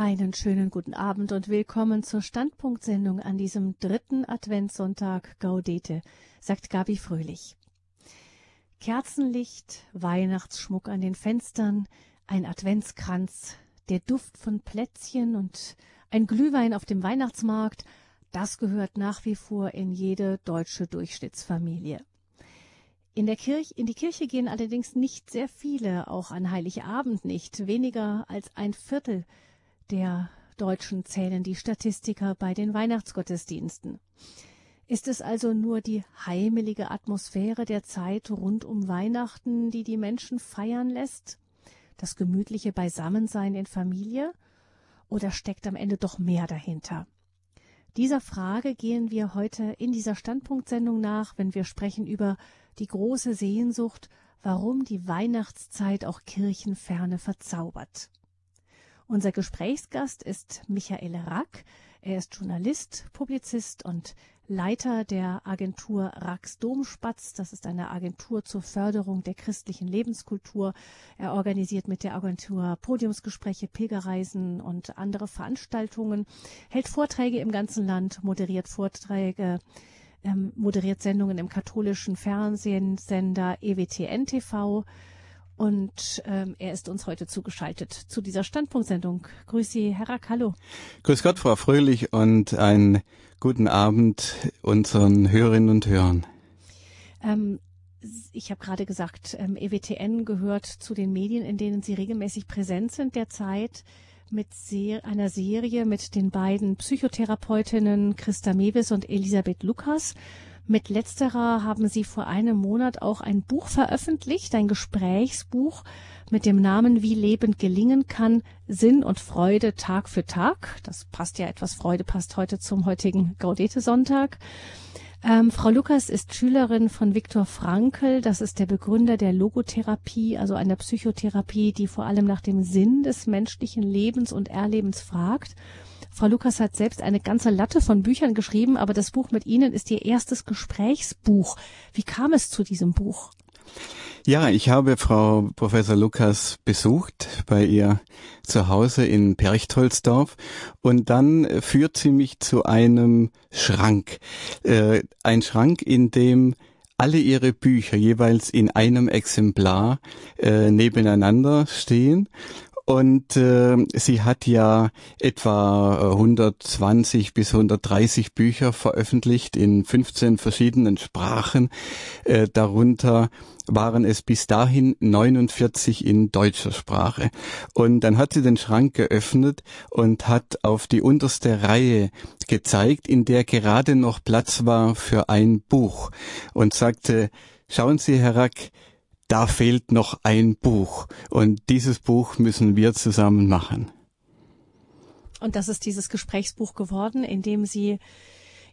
Einen schönen guten Abend und willkommen zur Standpunktsendung an diesem dritten Adventssonntag Gaudete, sagt Gabi Fröhlich. Kerzenlicht, Weihnachtsschmuck an den Fenstern, ein Adventskranz, der Duft von Plätzchen und ein Glühwein auf dem Weihnachtsmarkt, das gehört nach wie vor in jede deutsche Durchschnittsfamilie. In der Kirche, in die Kirche gehen allerdings nicht sehr viele, auch an Heiligabend nicht, weniger als ein Viertel der Deutschen zählen die Statistiker bei den Weihnachtsgottesdiensten. Ist es also nur die heimelige Atmosphäre der Zeit rund um Weihnachten, die die Menschen feiern lässt? Das gemütliche Beisammensein in Familie? Oder steckt am Ende doch mehr dahinter? Dieser Frage gehen wir heute in dieser Standpunktsendung nach, wenn wir sprechen über die große Sehnsucht, warum die Weihnachtszeit auch Kirchenferne verzaubert. Unser Gesprächsgast ist Michael Rack. Er ist Journalist, Publizist und Leiter der Agentur Rax Domspatz. Das ist eine Agentur zur Förderung der christlichen Lebenskultur. Er organisiert mit der Agentur Podiumsgespräche, Pilgerreisen und andere Veranstaltungen, hält Vorträge im ganzen Land, moderiert Vorträge, ähm, moderiert Sendungen im katholischen Fernsehsender EWTN TV und ähm, er ist uns heute zugeschaltet zu dieser Standpunktsendung. Grüß Sie, Herr Rack, hallo. Grüß Gott, Frau Fröhlich, und einen guten Abend unseren Hörerinnen und Hörern. Ähm, ich habe gerade gesagt, ähm, EWTN gehört zu den Medien, in denen Sie regelmäßig präsent sind derzeit mit Ser einer Serie mit den beiden Psychotherapeutinnen Christa Mewis und Elisabeth Lukas. Mit letzterer haben Sie vor einem Monat auch ein Buch veröffentlicht, ein Gesprächsbuch mit dem Namen Wie Leben gelingen kann, Sinn und Freude Tag für Tag. Das passt ja etwas, Freude passt heute zum heutigen Gaudete-Sonntag. Ähm, Frau Lukas ist Schülerin von Viktor Frankl. Das ist der Begründer der Logotherapie, also einer Psychotherapie, die vor allem nach dem Sinn des menschlichen Lebens und Erlebens fragt. Frau Lukas hat selbst eine ganze Latte von Büchern geschrieben, aber das Buch mit Ihnen ist Ihr erstes Gesprächsbuch. Wie kam es zu diesem Buch? Ja, ich habe Frau Professor Lukas besucht bei ihr zu Hause in Perchtoldsdorf und dann führt sie mich zu einem Schrank. Äh, ein Schrank, in dem alle ihre Bücher jeweils in einem Exemplar äh, nebeneinander stehen und äh, sie hat ja etwa 120 bis 130 Bücher veröffentlicht in 15 verschiedenen Sprachen. Äh, darunter waren es bis dahin 49 in deutscher Sprache. Und dann hat sie den Schrank geöffnet und hat auf die unterste Reihe gezeigt, in der gerade noch Platz war für ein Buch und sagte, schauen Sie, Herr Rack, da fehlt noch ein Buch und dieses Buch müssen wir zusammen machen. Und das ist dieses Gesprächsbuch geworden, in dem Sie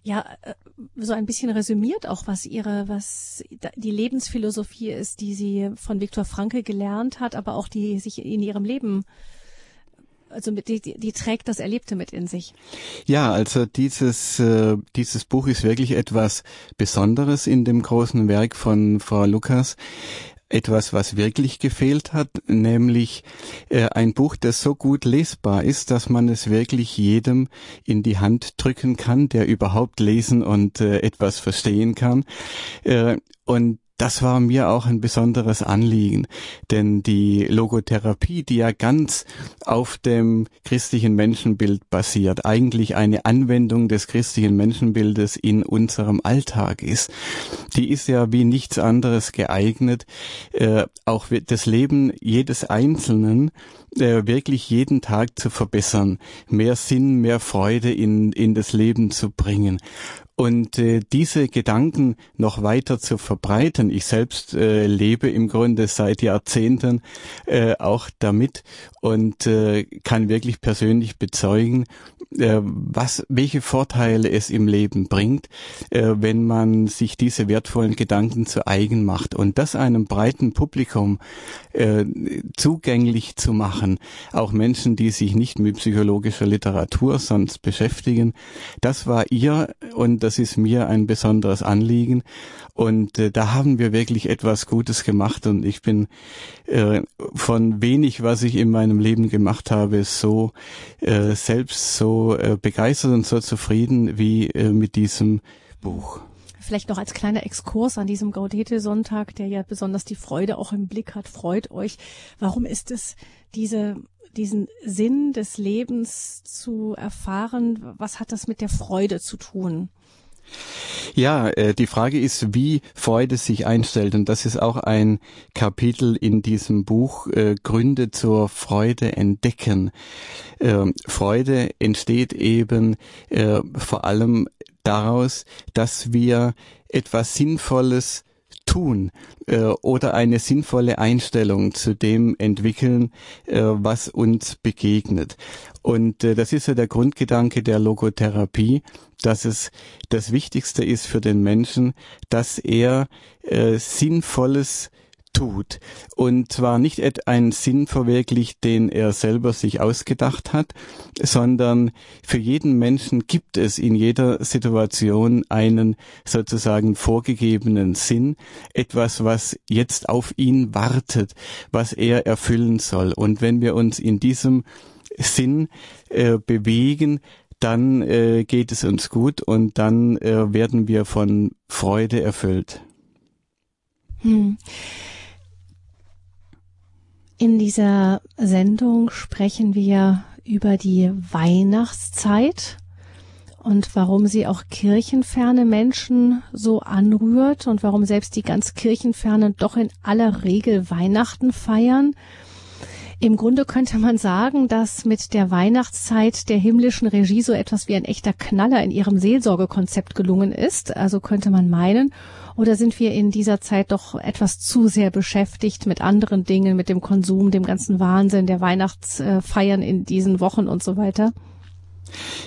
ja äh, so ein bisschen resümiert auch was ihre was die Lebensphilosophie ist, die sie von Viktor Frankl gelernt hat, aber auch die sich in ihrem Leben also mit, die, die, die trägt das Erlebte mit in sich. Ja, also dieses, äh, dieses Buch ist wirklich etwas Besonderes in dem großen Werk von Frau Lukas etwas, was wirklich gefehlt hat, nämlich äh, ein Buch, das so gut lesbar ist, dass man es wirklich jedem in die Hand drücken kann, der überhaupt lesen und äh, etwas verstehen kann. Äh, und das war mir auch ein besonderes Anliegen, denn die Logotherapie, die ja ganz auf dem christlichen Menschenbild basiert, eigentlich eine Anwendung des christlichen Menschenbildes in unserem Alltag ist, die ist ja wie nichts anderes geeignet, äh, auch das Leben jedes Einzelnen äh, wirklich jeden Tag zu verbessern, mehr Sinn, mehr Freude in, in das Leben zu bringen. Und äh, diese Gedanken noch weiter zu verbreiten, ich selbst äh, lebe im Grunde seit Jahrzehnten äh, auch damit und äh, kann wirklich persönlich bezeugen, was, welche Vorteile es im Leben bringt, äh, wenn man sich diese wertvollen Gedanken zu eigen macht und das einem breiten Publikum äh, zugänglich zu machen, auch Menschen, die sich nicht mit psychologischer Literatur sonst beschäftigen, das war ihr und das ist mir ein besonderes Anliegen. Und äh, da haben wir wirklich etwas Gutes gemacht und ich bin äh, von wenig, was ich in meinem Leben gemacht habe, so äh, selbst so äh, begeistert und so zufrieden wie äh, mit diesem Buch. Vielleicht noch als kleiner Exkurs an diesem Gaudete-Sonntag, der ja besonders die Freude auch im Blick hat. Freut euch. Warum ist es diese diesen Sinn des Lebens zu erfahren, was hat das mit der Freude zu tun? Ja, äh, die Frage ist, wie Freude sich einstellt. Und das ist auch ein Kapitel in diesem Buch, äh, Gründe zur Freude entdecken. Äh, Freude entsteht eben äh, vor allem daraus, dass wir etwas Sinnvolles tun äh, oder eine sinnvolle Einstellung zu dem entwickeln, äh, was uns begegnet. Und äh, das ist ja der Grundgedanke der Logotherapie, dass es das Wichtigste ist für den Menschen, dass er äh, Sinnvolles tut. Und zwar nicht einen Sinn verwirklicht, den er selber sich ausgedacht hat, sondern für jeden Menschen gibt es in jeder Situation einen sozusagen vorgegebenen Sinn, etwas, was jetzt auf ihn wartet, was er erfüllen soll. Und wenn wir uns in diesem Sinn äh, bewegen, dann äh, geht es uns gut und dann äh, werden wir von Freude erfüllt. Hm. In dieser Sendung sprechen wir über die Weihnachtszeit und warum sie auch kirchenferne Menschen so anrührt und warum selbst die ganz kirchenfernen doch in aller Regel Weihnachten feiern. Im Grunde könnte man sagen, dass mit der Weihnachtszeit der himmlischen Regie so etwas wie ein echter Knaller in ihrem Seelsorgekonzept gelungen ist. Also könnte man meinen. Oder sind wir in dieser Zeit doch etwas zu sehr beschäftigt mit anderen Dingen, mit dem Konsum, dem ganzen Wahnsinn der Weihnachtsfeiern in diesen Wochen und so weiter?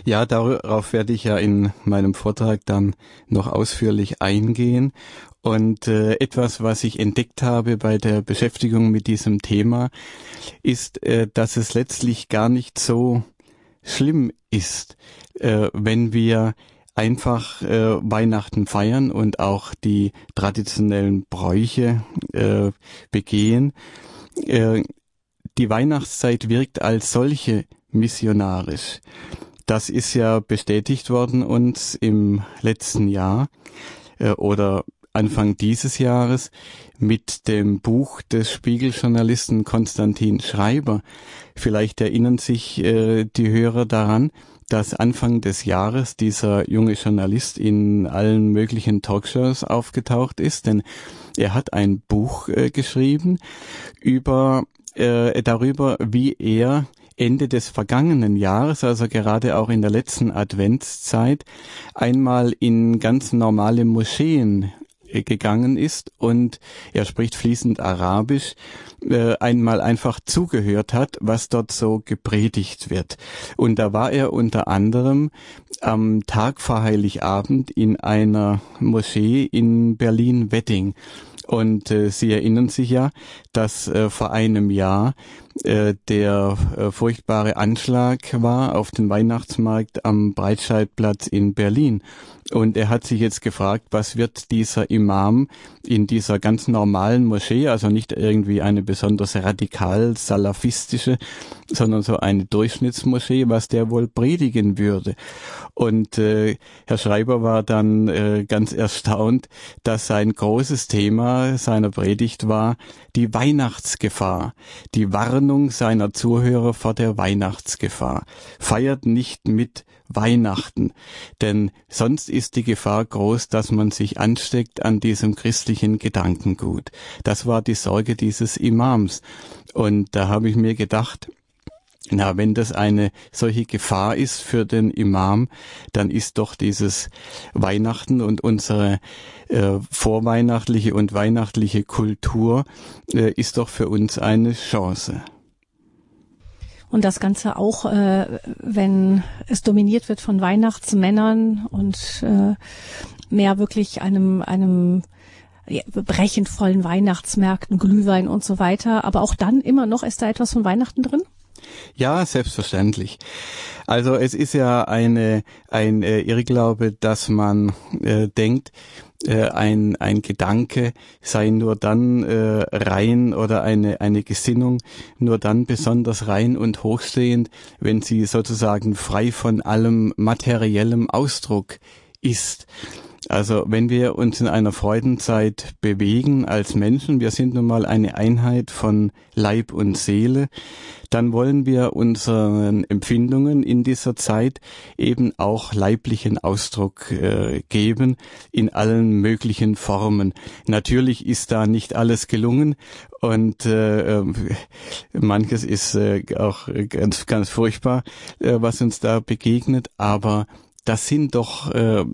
Ja, darauf werde ich ja in meinem Vortrag dann noch ausführlich eingehen. Und äh, etwas, was ich entdeckt habe bei der Beschäftigung mit diesem Thema, ist, äh, dass es letztlich gar nicht so schlimm ist, äh, wenn wir einfach äh, Weihnachten feiern und auch die traditionellen Bräuche äh, begehen. Äh, die Weihnachtszeit wirkt als solche missionarisch. Das ist ja bestätigt worden uns im letzten Jahr äh, oder Anfang dieses Jahres mit dem Buch des Spiegeljournalisten Konstantin Schreiber. Vielleicht erinnern sich äh, die Hörer daran, dass Anfang des Jahres dieser junge Journalist in allen möglichen Talkshows aufgetaucht ist, denn er hat ein Buch äh, geschrieben über äh, darüber, wie er Ende des vergangenen Jahres, also gerade auch in der letzten Adventszeit, einmal in ganz normale Moscheen gegangen ist und er spricht fließend Arabisch, äh, einmal einfach zugehört hat, was dort so gepredigt wird. Und da war er unter anderem am Tag vor Heiligabend in einer Moschee in Berlin-Wedding. Und äh, Sie erinnern sich ja, dass äh, vor einem Jahr äh, der äh, furchtbare Anschlag war auf den Weihnachtsmarkt am Breitscheidplatz in Berlin. Und er hat sich jetzt gefragt, was wird dieser Imam in dieser ganz normalen Moschee, also nicht irgendwie eine besonders radikal salafistische, sondern so eine Durchschnittsmoschee, was der wohl predigen würde. Und äh, Herr Schreiber war dann äh, ganz erstaunt, dass sein großes Thema seiner Predigt war die Weihnachtsgefahr, die Warnung seiner Zuhörer vor der Weihnachtsgefahr. Feiert nicht mit Weihnachten, denn sonst ist die Gefahr groß, dass man sich ansteckt an diesem christlichen Gedankengut. Das war die Sorge dieses Imams. Und da habe ich mir gedacht, na, wenn das eine solche Gefahr ist für den Imam, dann ist doch dieses Weihnachten und unsere äh, vorweihnachtliche und weihnachtliche Kultur äh, ist doch für uns eine Chance. Und das Ganze auch, äh, wenn es dominiert wird von Weihnachtsmännern und äh, mehr wirklich einem, einem ja, brechend vollen Weihnachtsmärkten, Glühwein und so weiter. Aber auch dann immer noch ist da etwas von Weihnachten drin? Ja, selbstverständlich. Also es ist ja eine, ein äh, Irrglaube, dass man äh, denkt, äh, ein, ein Gedanke sei nur dann äh, rein oder eine, eine Gesinnung nur dann besonders rein und hochstehend, wenn sie sozusagen frei von allem materiellem Ausdruck ist. Also wenn wir uns in einer Freudenzeit bewegen als Menschen, wir sind nun mal eine Einheit von Leib und Seele, dann wollen wir unseren Empfindungen in dieser Zeit eben auch leiblichen Ausdruck äh, geben in allen möglichen Formen. Natürlich ist da nicht alles gelungen und äh, äh manches ist äh, auch ganz ganz furchtbar, äh, was uns da begegnet, aber das sind doch äh,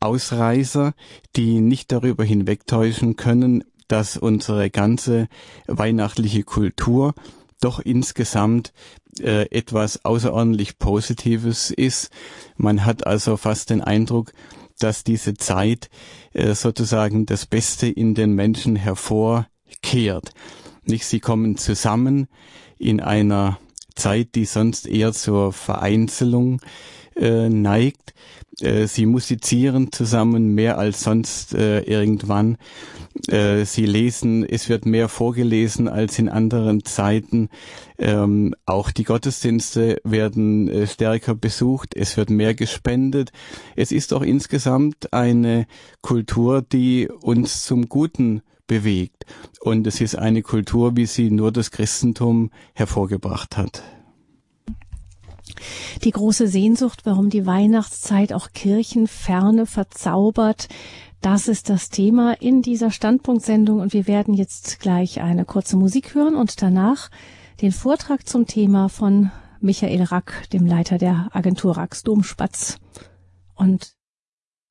Ausreißer, die nicht darüber hinwegtäuschen können, dass unsere ganze weihnachtliche Kultur doch insgesamt äh, etwas außerordentlich Positives ist. Man hat also fast den Eindruck, dass diese Zeit äh, sozusagen das Beste in den Menschen hervorkehrt. Nicht, sie kommen zusammen in einer Zeit, die sonst eher zur Vereinzelung äh, neigt. Äh, sie musizieren zusammen mehr als sonst äh, irgendwann. Äh, sie lesen, es wird mehr vorgelesen als in anderen Zeiten. Ähm, auch die Gottesdienste werden äh, stärker besucht. Es wird mehr gespendet. Es ist auch insgesamt eine Kultur, die uns zum Guten bewegt. Und es ist eine Kultur, wie sie nur das Christentum hervorgebracht hat. Die große Sehnsucht, warum die Weihnachtszeit auch Kirchenferne verzaubert, das ist das Thema in dieser Standpunktsendung und wir werden jetzt gleich eine kurze Musik hören und danach den Vortrag zum Thema von Michael Rack, dem Leiter der Agentur Racks Domspatz und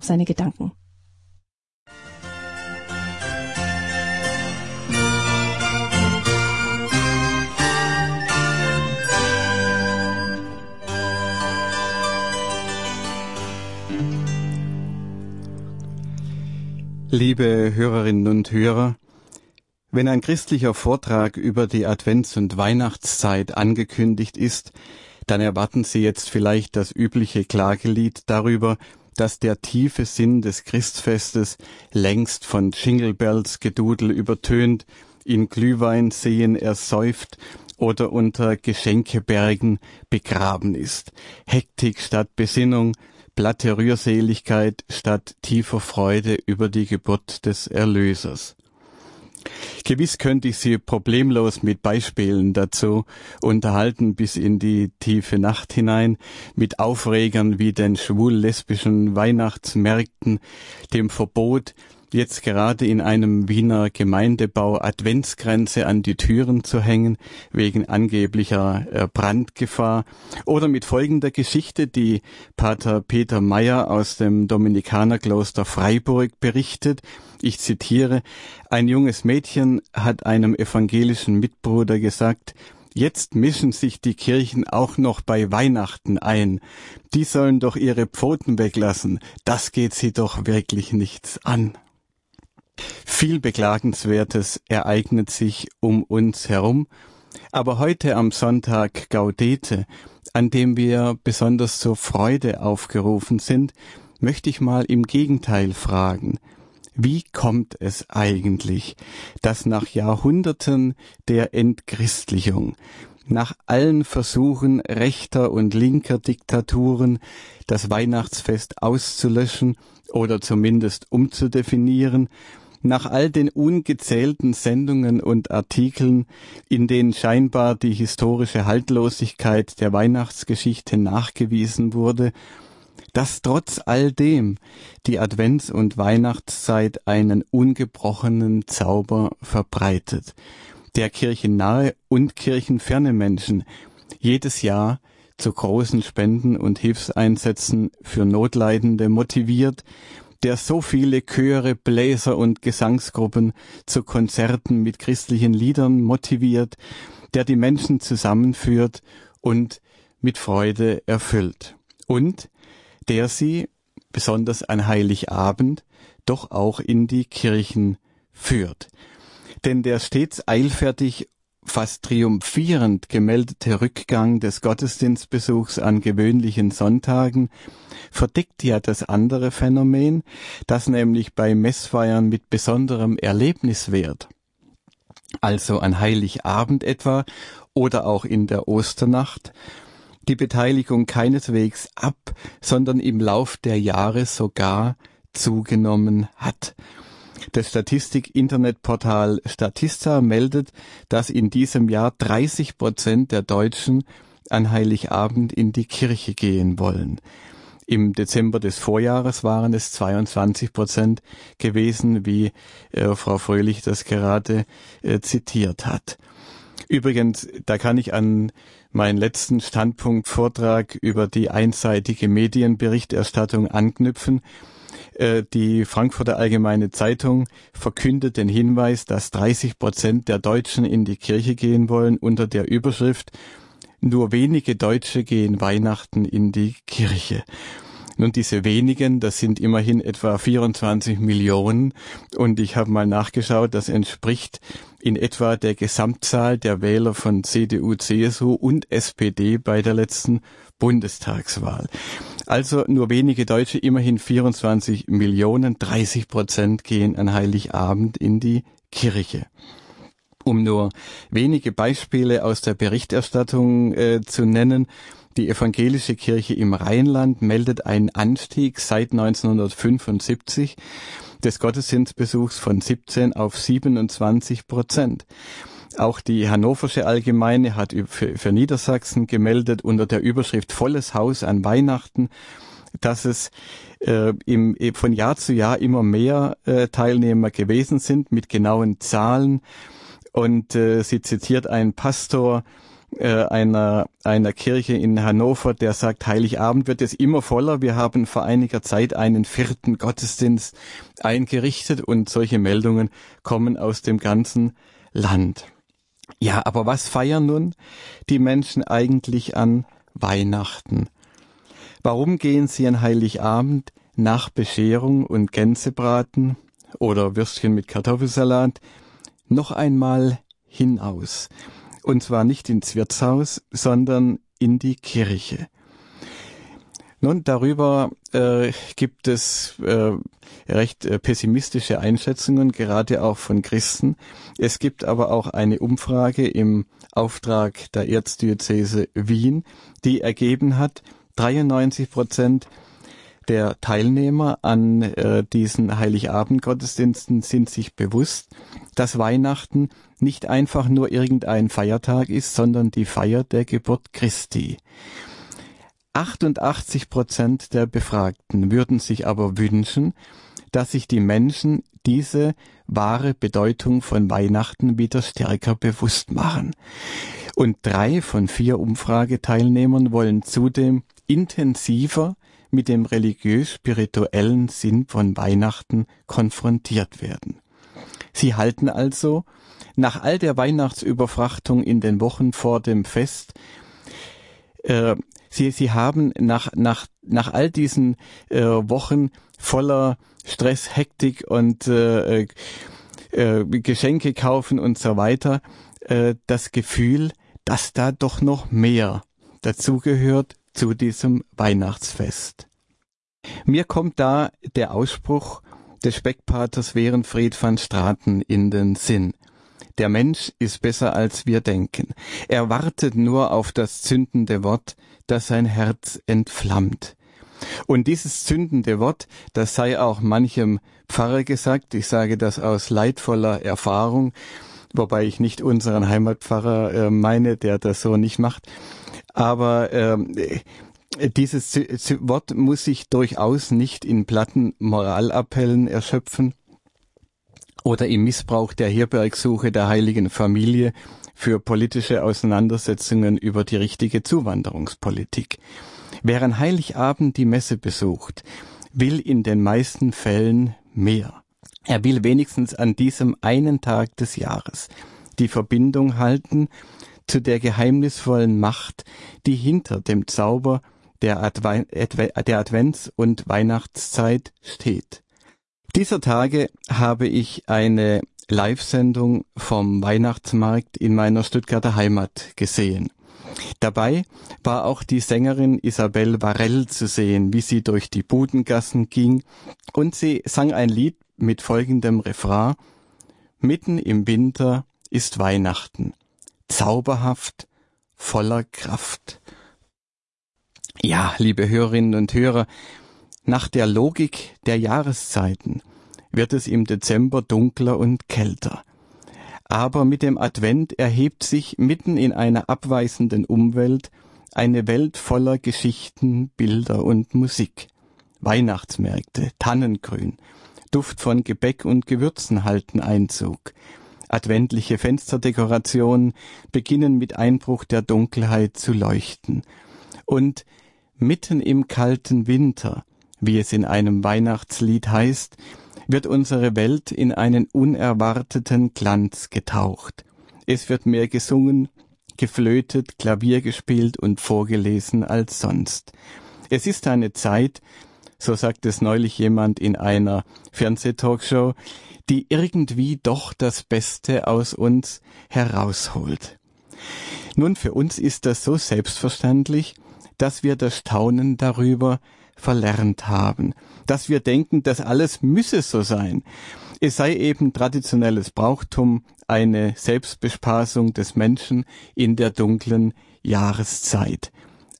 seine Gedanken. Liebe Hörerinnen und Hörer, wenn ein christlicher Vortrag über die Advents- und Weihnachtszeit angekündigt ist, dann erwarten Sie jetzt vielleicht das übliche Klagelied darüber, dass der tiefe Sinn des Christfestes längst von Jingle Bells Gedudel übertönt, in Glühweinseen ersäuft oder unter Geschenkebergen begraben ist. Hektik statt Besinnung, platte Rührseligkeit statt tiefer Freude über die Geburt des Erlösers. Gewiss könnte ich Sie problemlos mit Beispielen dazu unterhalten bis in die tiefe Nacht hinein, mit Aufregern wie den schwul-lesbischen Weihnachtsmärkten, dem Verbot, jetzt gerade in einem Wiener Gemeindebau Adventsgrenze an die Türen zu hängen, wegen angeblicher äh, Brandgefahr, oder mit folgender Geschichte, die Pater Peter Meyer aus dem Dominikanerkloster Freiburg berichtet. Ich zitiere, ein junges Mädchen hat einem evangelischen Mitbruder gesagt, Jetzt mischen sich die Kirchen auch noch bei Weihnachten ein. Die sollen doch ihre Pfoten weglassen. Das geht sie doch wirklich nichts an. Viel Beklagenswertes ereignet sich um uns herum, aber heute am Sonntag Gaudete, an dem wir besonders zur Freude aufgerufen sind, möchte ich mal im Gegenteil fragen, wie kommt es eigentlich, dass nach Jahrhunderten der Entchristlichung, nach allen Versuchen rechter und linker Diktaturen, das Weihnachtsfest auszulöschen oder zumindest umzudefinieren, nach all den ungezählten Sendungen und Artikeln, in denen scheinbar die historische Haltlosigkeit der Weihnachtsgeschichte nachgewiesen wurde, dass trotz all dem die Advents- und Weihnachtszeit einen ungebrochenen Zauber verbreitet, der kirchennahe und kirchenferne Menschen jedes Jahr zu großen Spenden und Hilfseinsätzen für Notleidende motiviert der so viele Chöre, Bläser und Gesangsgruppen zu Konzerten mit christlichen Liedern motiviert, der die Menschen zusammenführt und mit Freude erfüllt. Und der sie, besonders an Heiligabend, doch auch in die Kirchen führt. Denn der stets eilfertig fast triumphierend gemeldete Rückgang des Gottesdienstbesuchs an gewöhnlichen Sonntagen verdickt ja das andere Phänomen, das nämlich bei Messfeiern mit besonderem Erlebniswert, also an Heiligabend etwa oder auch in der Osternacht, die Beteiligung keineswegs ab, sondern im Lauf der Jahre sogar zugenommen hat. Das Statistik-Internetportal Statista meldet, dass in diesem Jahr 30 Prozent der Deutschen an Heiligabend in die Kirche gehen wollen. Im Dezember des Vorjahres waren es 22 Prozent gewesen, wie äh, Frau Fröhlich das gerade äh, zitiert hat. Übrigens, da kann ich an meinen letzten Standpunktvortrag über die einseitige Medienberichterstattung anknüpfen. Äh, die Frankfurter Allgemeine Zeitung verkündet den Hinweis, dass 30 Prozent der Deutschen in die Kirche gehen wollen unter der Überschrift Nur wenige Deutsche gehen Weihnachten in die Kirche. Nun, diese wenigen, das sind immerhin etwa 24 Millionen und ich habe mal nachgeschaut, das entspricht in etwa der Gesamtzahl der Wähler von CDU, CSU und SPD bei der letzten Bundestagswahl. Also nur wenige Deutsche, immerhin 24 Millionen, 30 Prozent gehen an Heiligabend in die Kirche. Um nur wenige Beispiele aus der Berichterstattung äh, zu nennen, die evangelische Kirche im Rheinland meldet einen Anstieg seit 1975 des Gottesdienstbesuchs von 17 auf 27 Prozent. Auch die Hannoversche Allgemeine hat für, für Niedersachsen gemeldet unter der Überschrift Volles Haus an Weihnachten, dass es äh, im, von Jahr zu Jahr immer mehr äh, Teilnehmer gewesen sind mit genauen Zahlen. Und äh, sie zitiert einen Pastor, äh, einer, einer Kirche in Hannover, der sagt, Heiligabend wird es immer voller. Wir haben vor einiger Zeit einen vierten Gottesdienst eingerichtet und solche Meldungen kommen aus dem ganzen Land. Ja, aber was feiern nun die Menschen eigentlich an Weihnachten? Warum gehen sie an Heiligabend nach Bescherung und Gänsebraten oder Würstchen mit Kartoffelsalat noch einmal hinaus? Und zwar nicht ins Wirtshaus, sondern in die Kirche. Nun, darüber äh, gibt es äh, recht äh, pessimistische Einschätzungen, gerade auch von Christen. Es gibt aber auch eine Umfrage im Auftrag der Erzdiözese Wien, die ergeben hat, 93 Prozent der Teilnehmer an äh, diesen Heiligabendgottesdiensten sind sich bewusst, dass Weihnachten nicht einfach nur irgendein Feiertag ist, sondern die Feier der Geburt Christi. 88 Prozent der Befragten würden sich aber wünschen, dass sich die Menschen diese wahre Bedeutung von Weihnachten wieder stärker bewusst machen. Und drei von vier Umfrageteilnehmern wollen zudem intensiver mit dem religiös-spirituellen Sinn von Weihnachten konfrontiert werden. Sie halten also, nach all der Weihnachtsüberfrachtung in den Wochen vor dem Fest, äh, sie, sie haben nach, nach, nach all diesen äh, Wochen voller Stress, Hektik und äh, äh, Geschenke kaufen und so weiter, äh, das Gefühl, dass da doch noch mehr dazugehört zu diesem Weihnachtsfest. Mir kommt da der Ausspruch des Speckpaters Werenfried van Straten in den Sinn. Der Mensch ist besser als wir denken. Er wartet nur auf das zündende Wort, das sein Herz entflammt. Und dieses zündende Wort, das sei auch manchem Pfarrer gesagt, ich sage das aus leidvoller Erfahrung, wobei ich nicht unseren Heimatpfarrer äh, meine, der das so nicht macht. Aber äh, dieses Wort muss sich durchaus nicht in platten Moralappellen erschöpfen oder im Missbrauch der Herbergsuche der heiligen Familie für politische Auseinandersetzungen über die richtige Zuwanderungspolitik. Wer an Heiligabend die Messe besucht, will in den meisten Fällen mehr. Er will wenigstens an diesem einen Tag des Jahres die Verbindung halten zu der geheimnisvollen Macht, die hinter dem Zauber der, Adve der Advents- und Weihnachtszeit steht. Dieser Tage habe ich eine Live-Sendung vom Weihnachtsmarkt in meiner Stuttgarter Heimat gesehen. Dabei war auch die Sängerin Isabelle Varell zu sehen, wie sie durch die Budengassen ging, und sie sang ein Lied mit folgendem Refrain Mitten im Winter ist Weihnachten, zauberhaft, voller Kraft. Ja, liebe Hörerinnen und Hörer, nach der Logik der Jahreszeiten wird es im Dezember dunkler und kälter. Aber mit dem Advent erhebt sich mitten in einer abweisenden Umwelt eine Welt voller Geschichten, Bilder und Musik. Weihnachtsmärkte, Tannengrün, Duft von Gebäck und Gewürzen halten Einzug. Adventliche Fensterdekorationen beginnen mit Einbruch der Dunkelheit zu leuchten. Und mitten im kalten Winter, wie es in einem Weihnachtslied heißt, wird unsere Welt in einen unerwarteten Glanz getaucht. Es wird mehr gesungen, geflötet, Klavier gespielt und vorgelesen als sonst. Es ist eine Zeit, so sagt es neulich jemand in einer Fernsehtalkshow, die irgendwie doch das Beste aus uns herausholt. Nun, für uns ist das so selbstverständlich, dass wir das Staunen darüber verlernt haben, dass wir denken, das alles müsse so sein. Es sei eben traditionelles Brauchtum, eine Selbstbespaßung des Menschen in der dunklen Jahreszeit.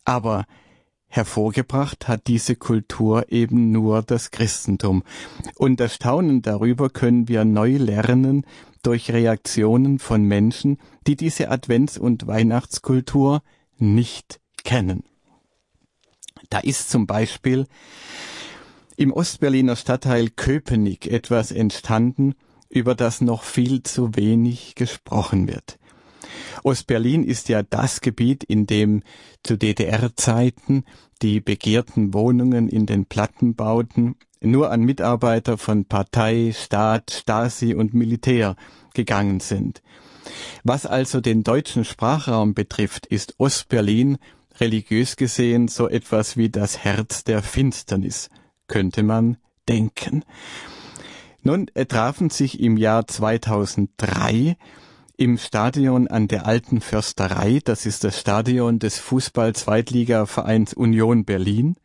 Aber hervorgebracht hat diese Kultur eben nur das Christentum. Und das Staunen darüber können wir neu lernen durch Reaktionen von Menschen, die diese Advents- und Weihnachtskultur nicht kennen. Da ist zum Beispiel im Ostberliner Stadtteil Köpenick etwas entstanden, über das noch viel zu wenig gesprochen wird. Ostberlin ist ja das Gebiet, in dem zu DDR-Zeiten die begehrten Wohnungen in den Plattenbauten nur an Mitarbeiter von Partei, Staat, Stasi und Militär gegangen sind. Was also den deutschen Sprachraum betrifft, ist Ostberlin religiös gesehen so etwas wie das Herz der Finsternis, könnte man denken. Nun trafen sich im Jahr 2003 im Stadion an der Alten Försterei, das ist das Stadion des Fußball-Zweitligavereins Union Berlin,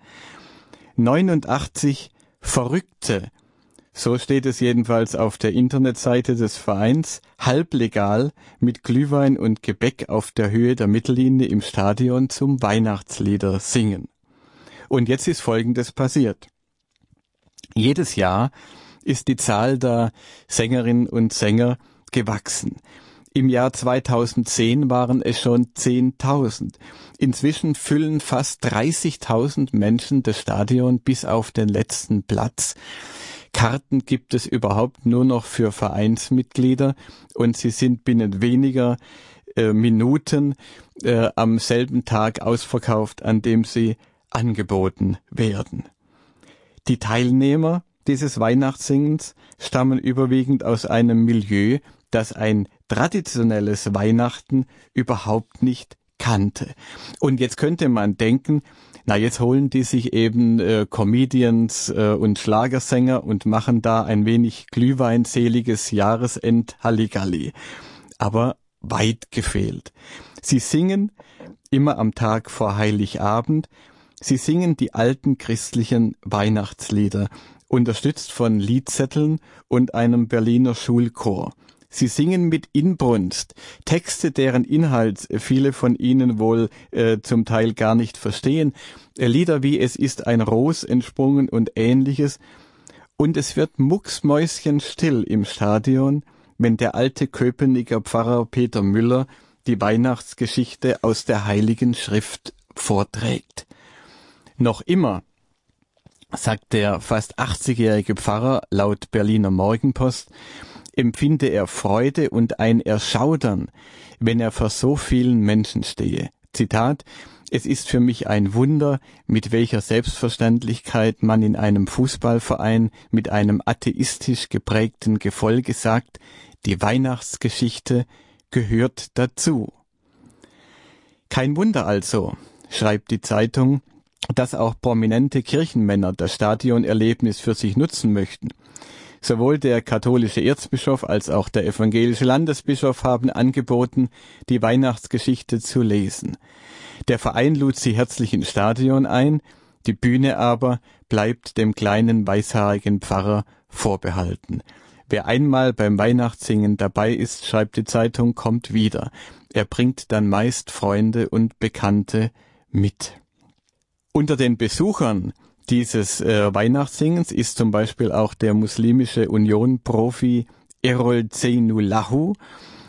89 Verrückte so steht es jedenfalls auf der Internetseite des Vereins, halblegal mit Glühwein und Gebäck auf der Höhe der Mittellinie im Stadion zum Weihnachtslieder singen. Und jetzt ist Folgendes passiert. Jedes Jahr ist die Zahl der Sängerinnen und Sänger gewachsen. Im Jahr 2010 waren es schon 10.000. Inzwischen füllen fast 30.000 Menschen das Stadion bis auf den letzten Platz. Karten gibt es überhaupt nur noch für Vereinsmitglieder und sie sind binnen weniger äh, Minuten äh, am selben Tag ausverkauft, an dem sie angeboten werden. Die Teilnehmer dieses Weihnachtssingens stammen überwiegend aus einem Milieu, das ein traditionelles Weihnachten überhaupt nicht kannte. Und jetzt könnte man denken, na, jetzt holen die sich eben äh, Comedians äh, und Schlagersänger und machen da ein wenig glühweinseliges Jahresend Halligalli. Aber weit gefehlt. Sie singen immer am Tag vor Heiligabend. Sie singen die alten christlichen Weihnachtslieder, unterstützt von Liedzetteln und einem Berliner Schulchor. Sie singen mit Inbrunst Texte, deren Inhalt viele von Ihnen wohl äh, zum Teil gar nicht verstehen. Äh, Lieder wie Es ist ein Ros entsprungen und ähnliches. Und es wird mucksmäuschenstill im Stadion, wenn der alte Köpenicker Pfarrer Peter Müller die Weihnachtsgeschichte aus der Heiligen Schrift vorträgt. Noch immer, sagt der fast 80-jährige Pfarrer laut Berliner Morgenpost, empfinde er Freude und ein Erschaudern, wenn er vor so vielen Menschen stehe. Zitat es ist für mich ein Wunder, mit welcher Selbstverständlichkeit man in einem Fußballverein mit einem atheistisch geprägten Gefolge sagt, die Weihnachtsgeschichte gehört dazu. Kein Wunder also, schreibt die Zeitung, dass auch prominente Kirchenmänner das Stadionerlebnis für sich nutzen möchten. Sowohl der katholische Erzbischof als auch der evangelische Landesbischof haben angeboten, die Weihnachtsgeschichte zu lesen. Der Verein lud sie herzlich ins Stadion ein, die Bühne aber bleibt dem kleinen weißhaarigen Pfarrer vorbehalten. Wer einmal beim Weihnachtssingen dabei ist, schreibt die Zeitung, kommt wieder. Er bringt dann meist Freunde und Bekannte mit. Unter den Besuchern dieses äh, Weihnachtssingens ist zum Beispiel auch der muslimische Union-Profi Errol Zeynulahu.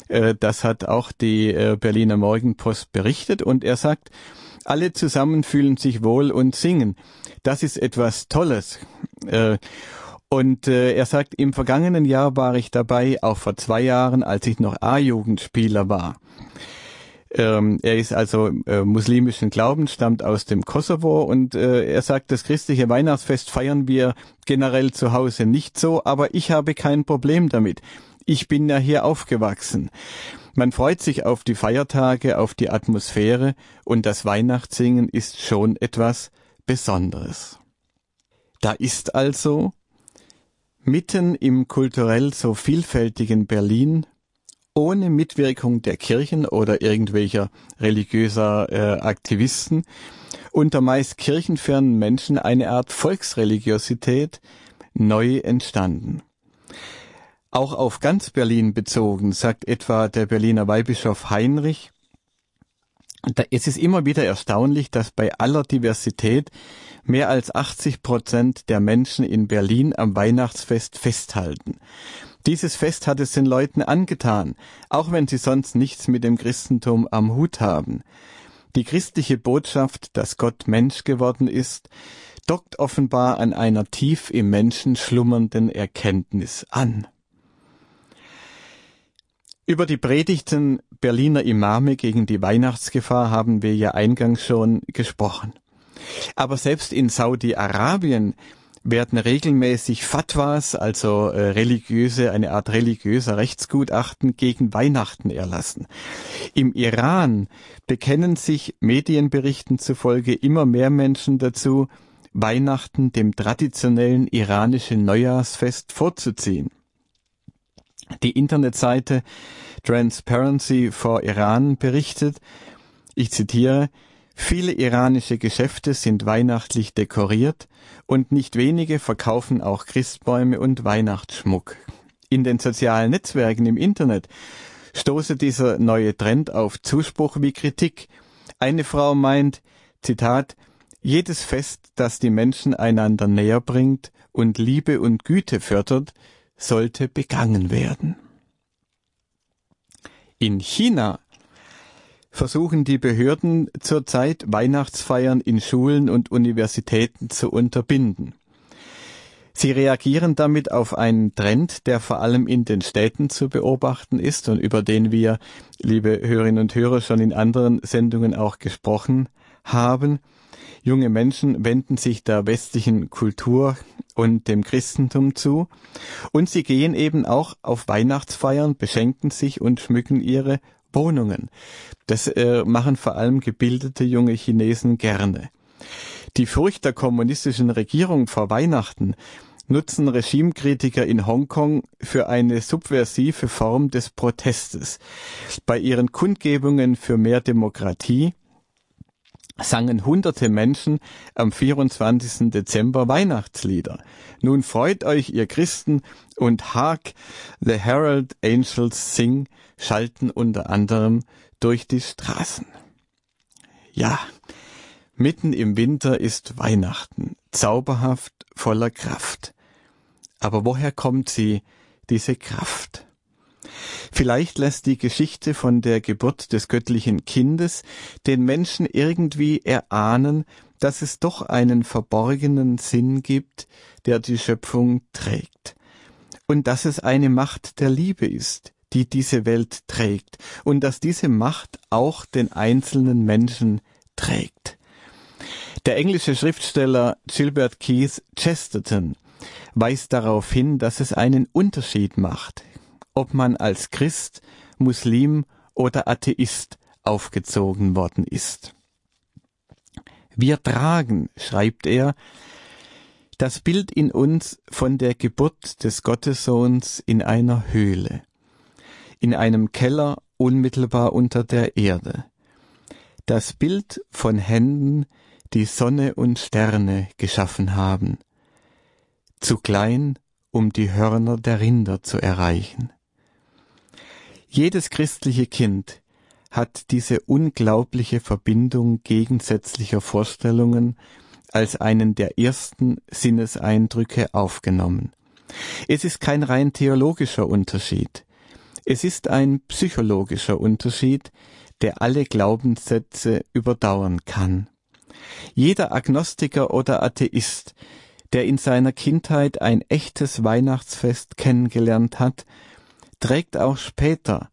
Äh, das hat auch die äh, Berliner Morgenpost berichtet und er sagt, alle zusammen fühlen sich wohl und singen. Das ist etwas Tolles. Äh, und äh, er sagt, im vergangenen Jahr war ich dabei, auch vor zwei Jahren, als ich noch A-Jugendspieler war. Ähm, er ist also äh, muslimischen Glaubens, stammt aus dem Kosovo und äh, er sagt, das christliche Weihnachtsfest feiern wir generell zu Hause nicht so, aber ich habe kein Problem damit. Ich bin ja hier aufgewachsen. Man freut sich auf die Feiertage, auf die Atmosphäre und das Weihnachtssingen ist schon etwas Besonderes. Da ist also mitten im kulturell so vielfältigen Berlin ohne Mitwirkung der Kirchen oder irgendwelcher religiöser äh, Aktivisten unter meist kirchenfernen Menschen eine Art Volksreligiosität neu entstanden. Auch auf ganz Berlin bezogen, sagt etwa der Berliner Weihbischof Heinrich, es ist immer wieder erstaunlich, dass bei aller Diversität mehr als 80 Prozent der Menschen in Berlin am Weihnachtsfest festhalten. Dieses Fest hat es den Leuten angetan, auch wenn sie sonst nichts mit dem Christentum am Hut haben. Die christliche Botschaft, dass Gott Mensch geworden ist, dockt offenbar an einer tief im Menschen schlummernden Erkenntnis an. Über die Predigten Berliner Imame gegen die Weihnachtsgefahr haben wir ja eingangs schon gesprochen. Aber selbst in Saudi-Arabien werden regelmäßig Fatwas, also äh, religiöse, eine Art religiöser Rechtsgutachten gegen Weihnachten erlassen. Im Iran bekennen sich Medienberichten zufolge immer mehr Menschen dazu, Weihnachten dem traditionellen iranischen Neujahrsfest vorzuziehen. Die Internetseite Transparency for Iran berichtet, ich zitiere, Viele iranische Geschäfte sind weihnachtlich dekoriert und nicht wenige verkaufen auch Christbäume und Weihnachtsschmuck. In den sozialen Netzwerken im Internet stoße dieser neue Trend auf Zuspruch wie Kritik. Eine Frau meint, Zitat, jedes Fest, das die Menschen einander näher bringt und Liebe und Güte fördert, sollte begangen werden. In China versuchen die Behörden zurzeit Weihnachtsfeiern in Schulen und Universitäten zu unterbinden. Sie reagieren damit auf einen Trend, der vor allem in den Städten zu beobachten ist und über den wir, liebe Hörerinnen und Hörer, schon in anderen Sendungen auch gesprochen haben. Junge Menschen wenden sich der westlichen Kultur und dem Christentum zu und sie gehen eben auch auf Weihnachtsfeiern, beschenken sich und schmücken ihre Wohnungen. Das äh, machen vor allem gebildete junge Chinesen gerne. Die Furcht der kommunistischen Regierung vor Weihnachten nutzen Regimekritiker in Hongkong für eine subversive Form des Protestes. Bei ihren Kundgebungen für mehr Demokratie sangen hunderte Menschen am 24. Dezember Weihnachtslieder. Nun freut euch, ihr Christen, und Hark, the Herald Angels Sing, schalten unter anderem durch die Straßen. Ja, mitten im Winter ist Weihnachten, zauberhaft, voller Kraft. Aber woher kommt sie, diese Kraft? Vielleicht lässt die Geschichte von der Geburt des göttlichen Kindes den Menschen irgendwie erahnen, dass es doch einen verborgenen Sinn gibt, der die Schöpfung trägt. Und dass es eine Macht der Liebe ist, die diese Welt trägt. Und dass diese Macht auch den einzelnen Menschen trägt. Der englische Schriftsteller Gilbert Keith Chesterton weist darauf hin, dass es einen Unterschied macht ob man als Christ, Muslim oder Atheist aufgezogen worden ist. Wir tragen, schreibt er, das Bild in uns von der Geburt des Gottessohns in einer Höhle, in einem Keller unmittelbar unter der Erde. Das Bild von Händen, die Sonne und Sterne geschaffen haben, zu klein, um die Hörner der Rinder zu erreichen. Jedes christliche Kind hat diese unglaubliche Verbindung gegensätzlicher Vorstellungen als einen der ersten Sinneseindrücke aufgenommen. Es ist kein rein theologischer Unterschied. Es ist ein psychologischer Unterschied, der alle Glaubenssätze überdauern kann. Jeder Agnostiker oder Atheist, der in seiner Kindheit ein echtes Weihnachtsfest kennengelernt hat, trägt auch später,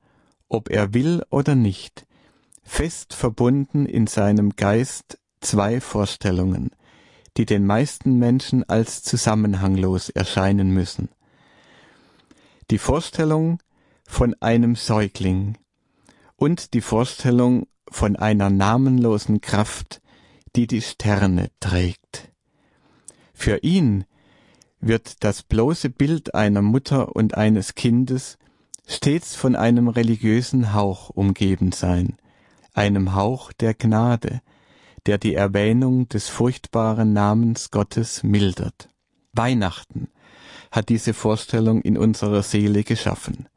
ob er will oder nicht, fest verbunden in seinem Geist zwei Vorstellungen, die den meisten Menschen als zusammenhanglos erscheinen müssen. Die Vorstellung von einem Säugling und die Vorstellung von einer namenlosen Kraft, die die Sterne trägt. Für ihn wird das bloße Bild einer Mutter und eines Kindes stets von einem religiösen Hauch umgeben sein, einem Hauch der Gnade, der die Erwähnung des furchtbaren Namens Gottes mildert. Weihnachten hat diese Vorstellung in unserer Seele geschaffen.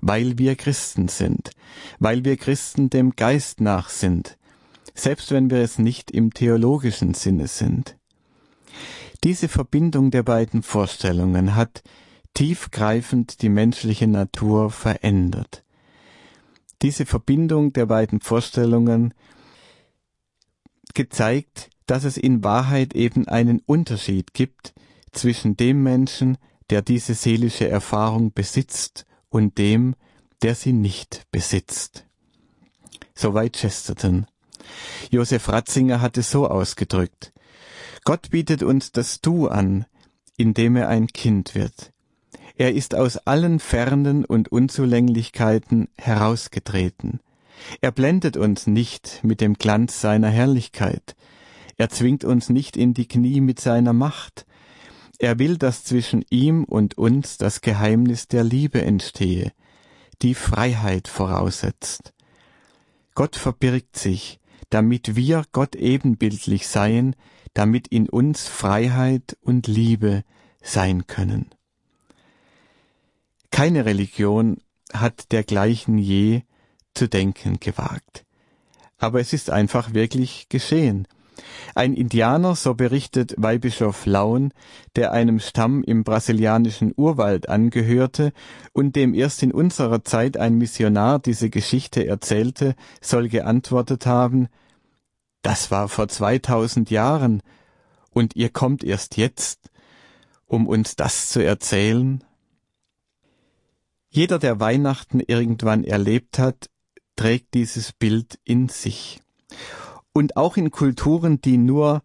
Weil wir Christen sind, weil wir Christen dem Geist nach sind, selbst wenn wir es nicht im theologischen Sinne sind. Diese Verbindung der beiden Vorstellungen hat tiefgreifend die menschliche Natur verändert. Diese Verbindung der beiden Vorstellungen gezeigt, dass es in Wahrheit eben einen Unterschied gibt zwischen dem Menschen, der diese seelische Erfahrung besitzt, und dem, der sie nicht besitzt. Soweit Chesterton. Josef Ratzinger hat es so ausgedrückt. Gott bietet uns das Du an, indem er ein Kind wird. Er ist aus allen Fernen und Unzulänglichkeiten herausgetreten. Er blendet uns nicht mit dem Glanz seiner Herrlichkeit. Er zwingt uns nicht in die Knie mit seiner Macht. Er will, dass zwischen ihm und uns das Geheimnis der Liebe entstehe, die Freiheit voraussetzt. Gott verbirgt sich, damit wir Gott ebenbildlich seien, damit in uns Freiheit und Liebe sein können. Keine Religion hat dergleichen je zu denken gewagt. Aber es ist einfach wirklich geschehen. Ein Indianer, so berichtet Weihbischof Laun, der einem Stamm im brasilianischen Urwald angehörte und dem erst in unserer Zeit ein Missionar diese Geschichte erzählte, soll geantwortet haben, das war vor 2000 Jahren und ihr kommt erst jetzt, um uns das zu erzählen? Jeder, der Weihnachten irgendwann erlebt hat, trägt dieses Bild in sich. Und auch in Kulturen, die nur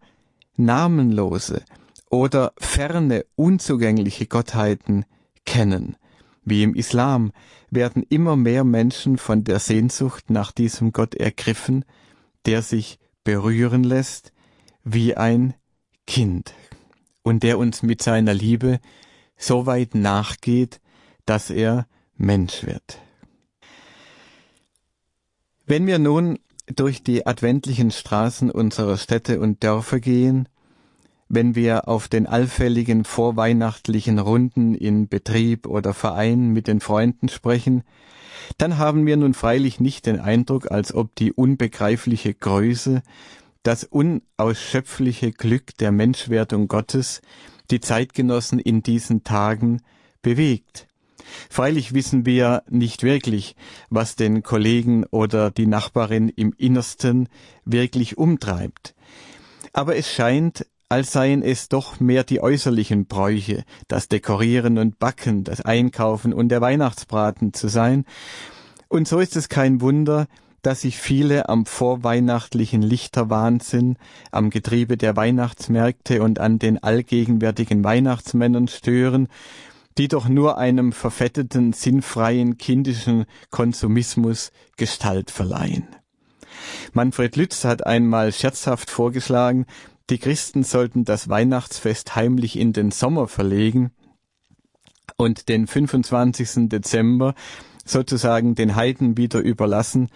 namenlose oder ferne, unzugängliche Gottheiten kennen, wie im Islam, werden immer mehr Menschen von der Sehnsucht nach diesem Gott ergriffen, der sich berühren lässt wie ein Kind und der uns mit seiner Liebe so weit nachgeht, dass er Mensch wird. Wenn wir nun durch die adventlichen Straßen unserer Städte und Dörfer gehen, wenn wir auf den allfälligen vorweihnachtlichen Runden in Betrieb oder Verein mit den Freunden sprechen, dann haben wir nun freilich nicht den Eindruck, als ob die unbegreifliche Größe, das unausschöpfliche Glück der Menschwerdung Gottes die Zeitgenossen in diesen Tagen bewegt. Freilich wissen wir nicht wirklich, was den Kollegen oder die Nachbarin im Innersten wirklich umtreibt. Aber es scheint, als seien es doch mehr die äußerlichen Bräuche, das Dekorieren und Backen, das Einkaufen und der Weihnachtsbraten zu sein. Und so ist es kein Wunder, dass sich viele am vorweihnachtlichen Lichterwahnsinn, am Getriebe der Weihnachtsmärkte und an den allgegenwärtigen Weihnachtsmännern stören die doch nur einem verfetteten, sinnfreien, kindischen Konsumismus Gestalt verleihen. Manfred Lütz hat einmal scherzhaft vorgeschlagen, die Christen sollten das Weihnachtsfest heimlich in den Sommer verlegen und den 25. Dezember sozusagen den Heiden wieder überlassen,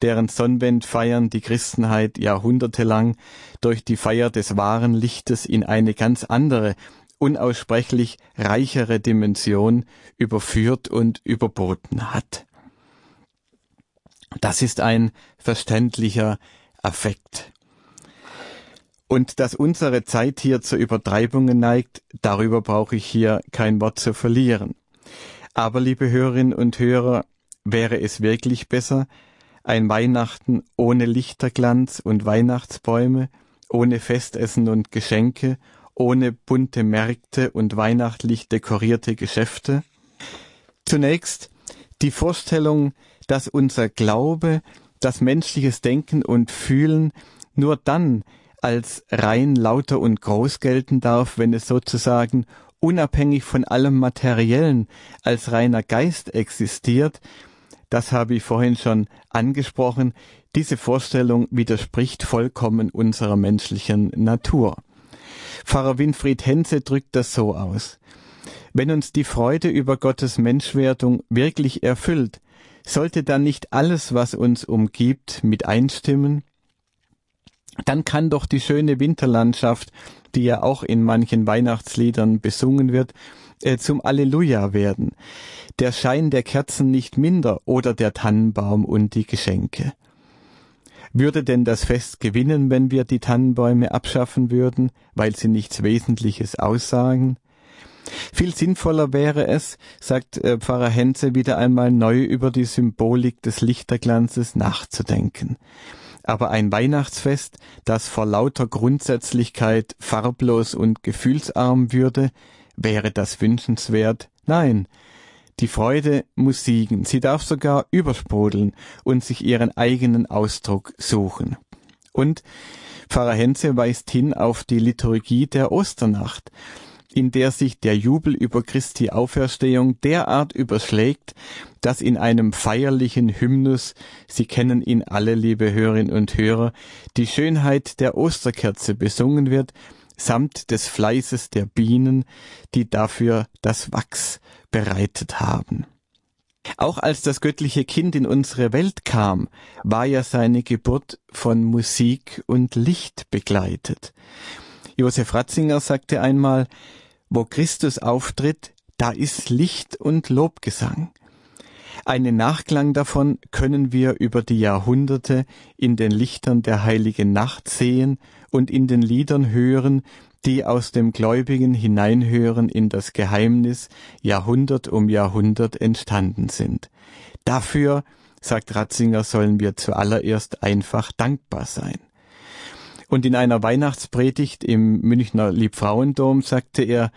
deren Sonnenwendfeiern die Christenheit jahrhundertelang durch die Feier des wahren Lichtes in eine ganz andere, unaussprechlich reichere Dimension überführt und überboten hat. Das ist ein verständlicher Affekt. Und dass unsere Zeit hier zu Übertreibungen neigt, darüber brauche ich hier kein Wort zu verlieren. Aber, liebe Hörerinnen und Hörer, wäre es wirklich besser, ein Weihnachten ohne Lichterglanz und Weihnachtsbäume, ohne Festessen und Geschenke, ohne bunte Märkte und weihnachtlich dekorierte Geschäfte? Zunächst die Vorstellung, dass unser Glaube, das menschliches Denken und Fühlen nur dann als rein lauter und groß gelten darf, wenn es sozusagen unabhängig von allem Materiellen als reiner Geist existiert, das habe ich vorhin schon angesprochen, diese Vorstellung widerspricht vollkommen unserer menschlichen Natur. Pfarrer Winfried Henze drückt das so aus. Wenn uns die Freude über Gottes Menschwerdung wirklich erfüllt, sollte dann nicht alles, was uns umgibt, mit einstimmen? Dann kann doch die schöne Winterlandschaft, die ja auch in manchen Weihnachtsliedern besungen wird, äh, zum Alleluja werden. Der Schein der Kerzen nicht minder oder der Tannenbaum und die Geschenke. Würde denn das Fest gewinnen, wenn wir die Tannenbäume abschaffen würden, weil sie nichts Wesentliches aussagen? Viel sinnvoller wäre es, sagt äh, Pfarrer Henze, wieder einmal neu über die Symbolik des Lichterglanzes nachzudenken. Aber ein Weihnachtsfest, das vor lauter Grundsätzlichkeit farblos und gefühlsarm würde, wäre das wünschenswert? Nein. Die Freude muss siegen, sie darf sogar übersprudeln und sich ihren eigenen Ausdruck suchen. Und Pfarrer Henze weist hin auf die Liturgie der Osternacht, in der sich der Jubel über Christi Auferstehung derart überschlägt, dass in einem feierlichen Hymnus, Sie kennen ihn alle, liebe Hörerinnen und Hörer, die Schönheit der Osterkerze besungen wird, samt des Fleißes der Bienen, die dafür das Wachs bereitet haben. Auch als das göttliche Kind in unsere Welt kam, war ja seine Geburt von Musik und Licht begleitet. Josef Ratzinger sagte einmal, wo Christus auftritt, da ist Licht und Lobgesang. Einen Nachklang davon können wir über die Jahrhunderte in den Lichtern der heiligen Nacht sehen und in den Liedern hören, die aus dem Gläubigen hineinhören in das Geheimnis Jahrhundert um Jahrhundert entstanden sind. Dafür, sagt Ratzinger, sollen wir zuallererst einfach dankbar sein. Und in einer Weihnachtspredigt im Münchner Liebfrauendom sagte er,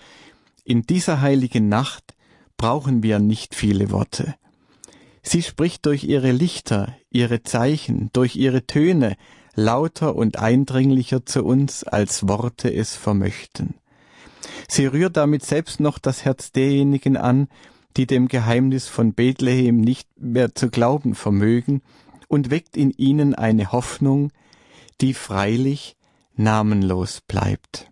in dieser heiligen Nacht brauchen wir nicht viele Worte. Sie spricht durch ihre Lichter, ihre Zeichen, durch ihre Töne lauter und eindringlicher zu uns, als Worte es vermöchten. Sie rührt damit selbst noch das Herz derjenigen an, die dem Geheimnis von Bethlehem nicht mehr zu glauben vermögen, und weckt in ihnen eine Hoffnung, die freilich namenlos bleibt.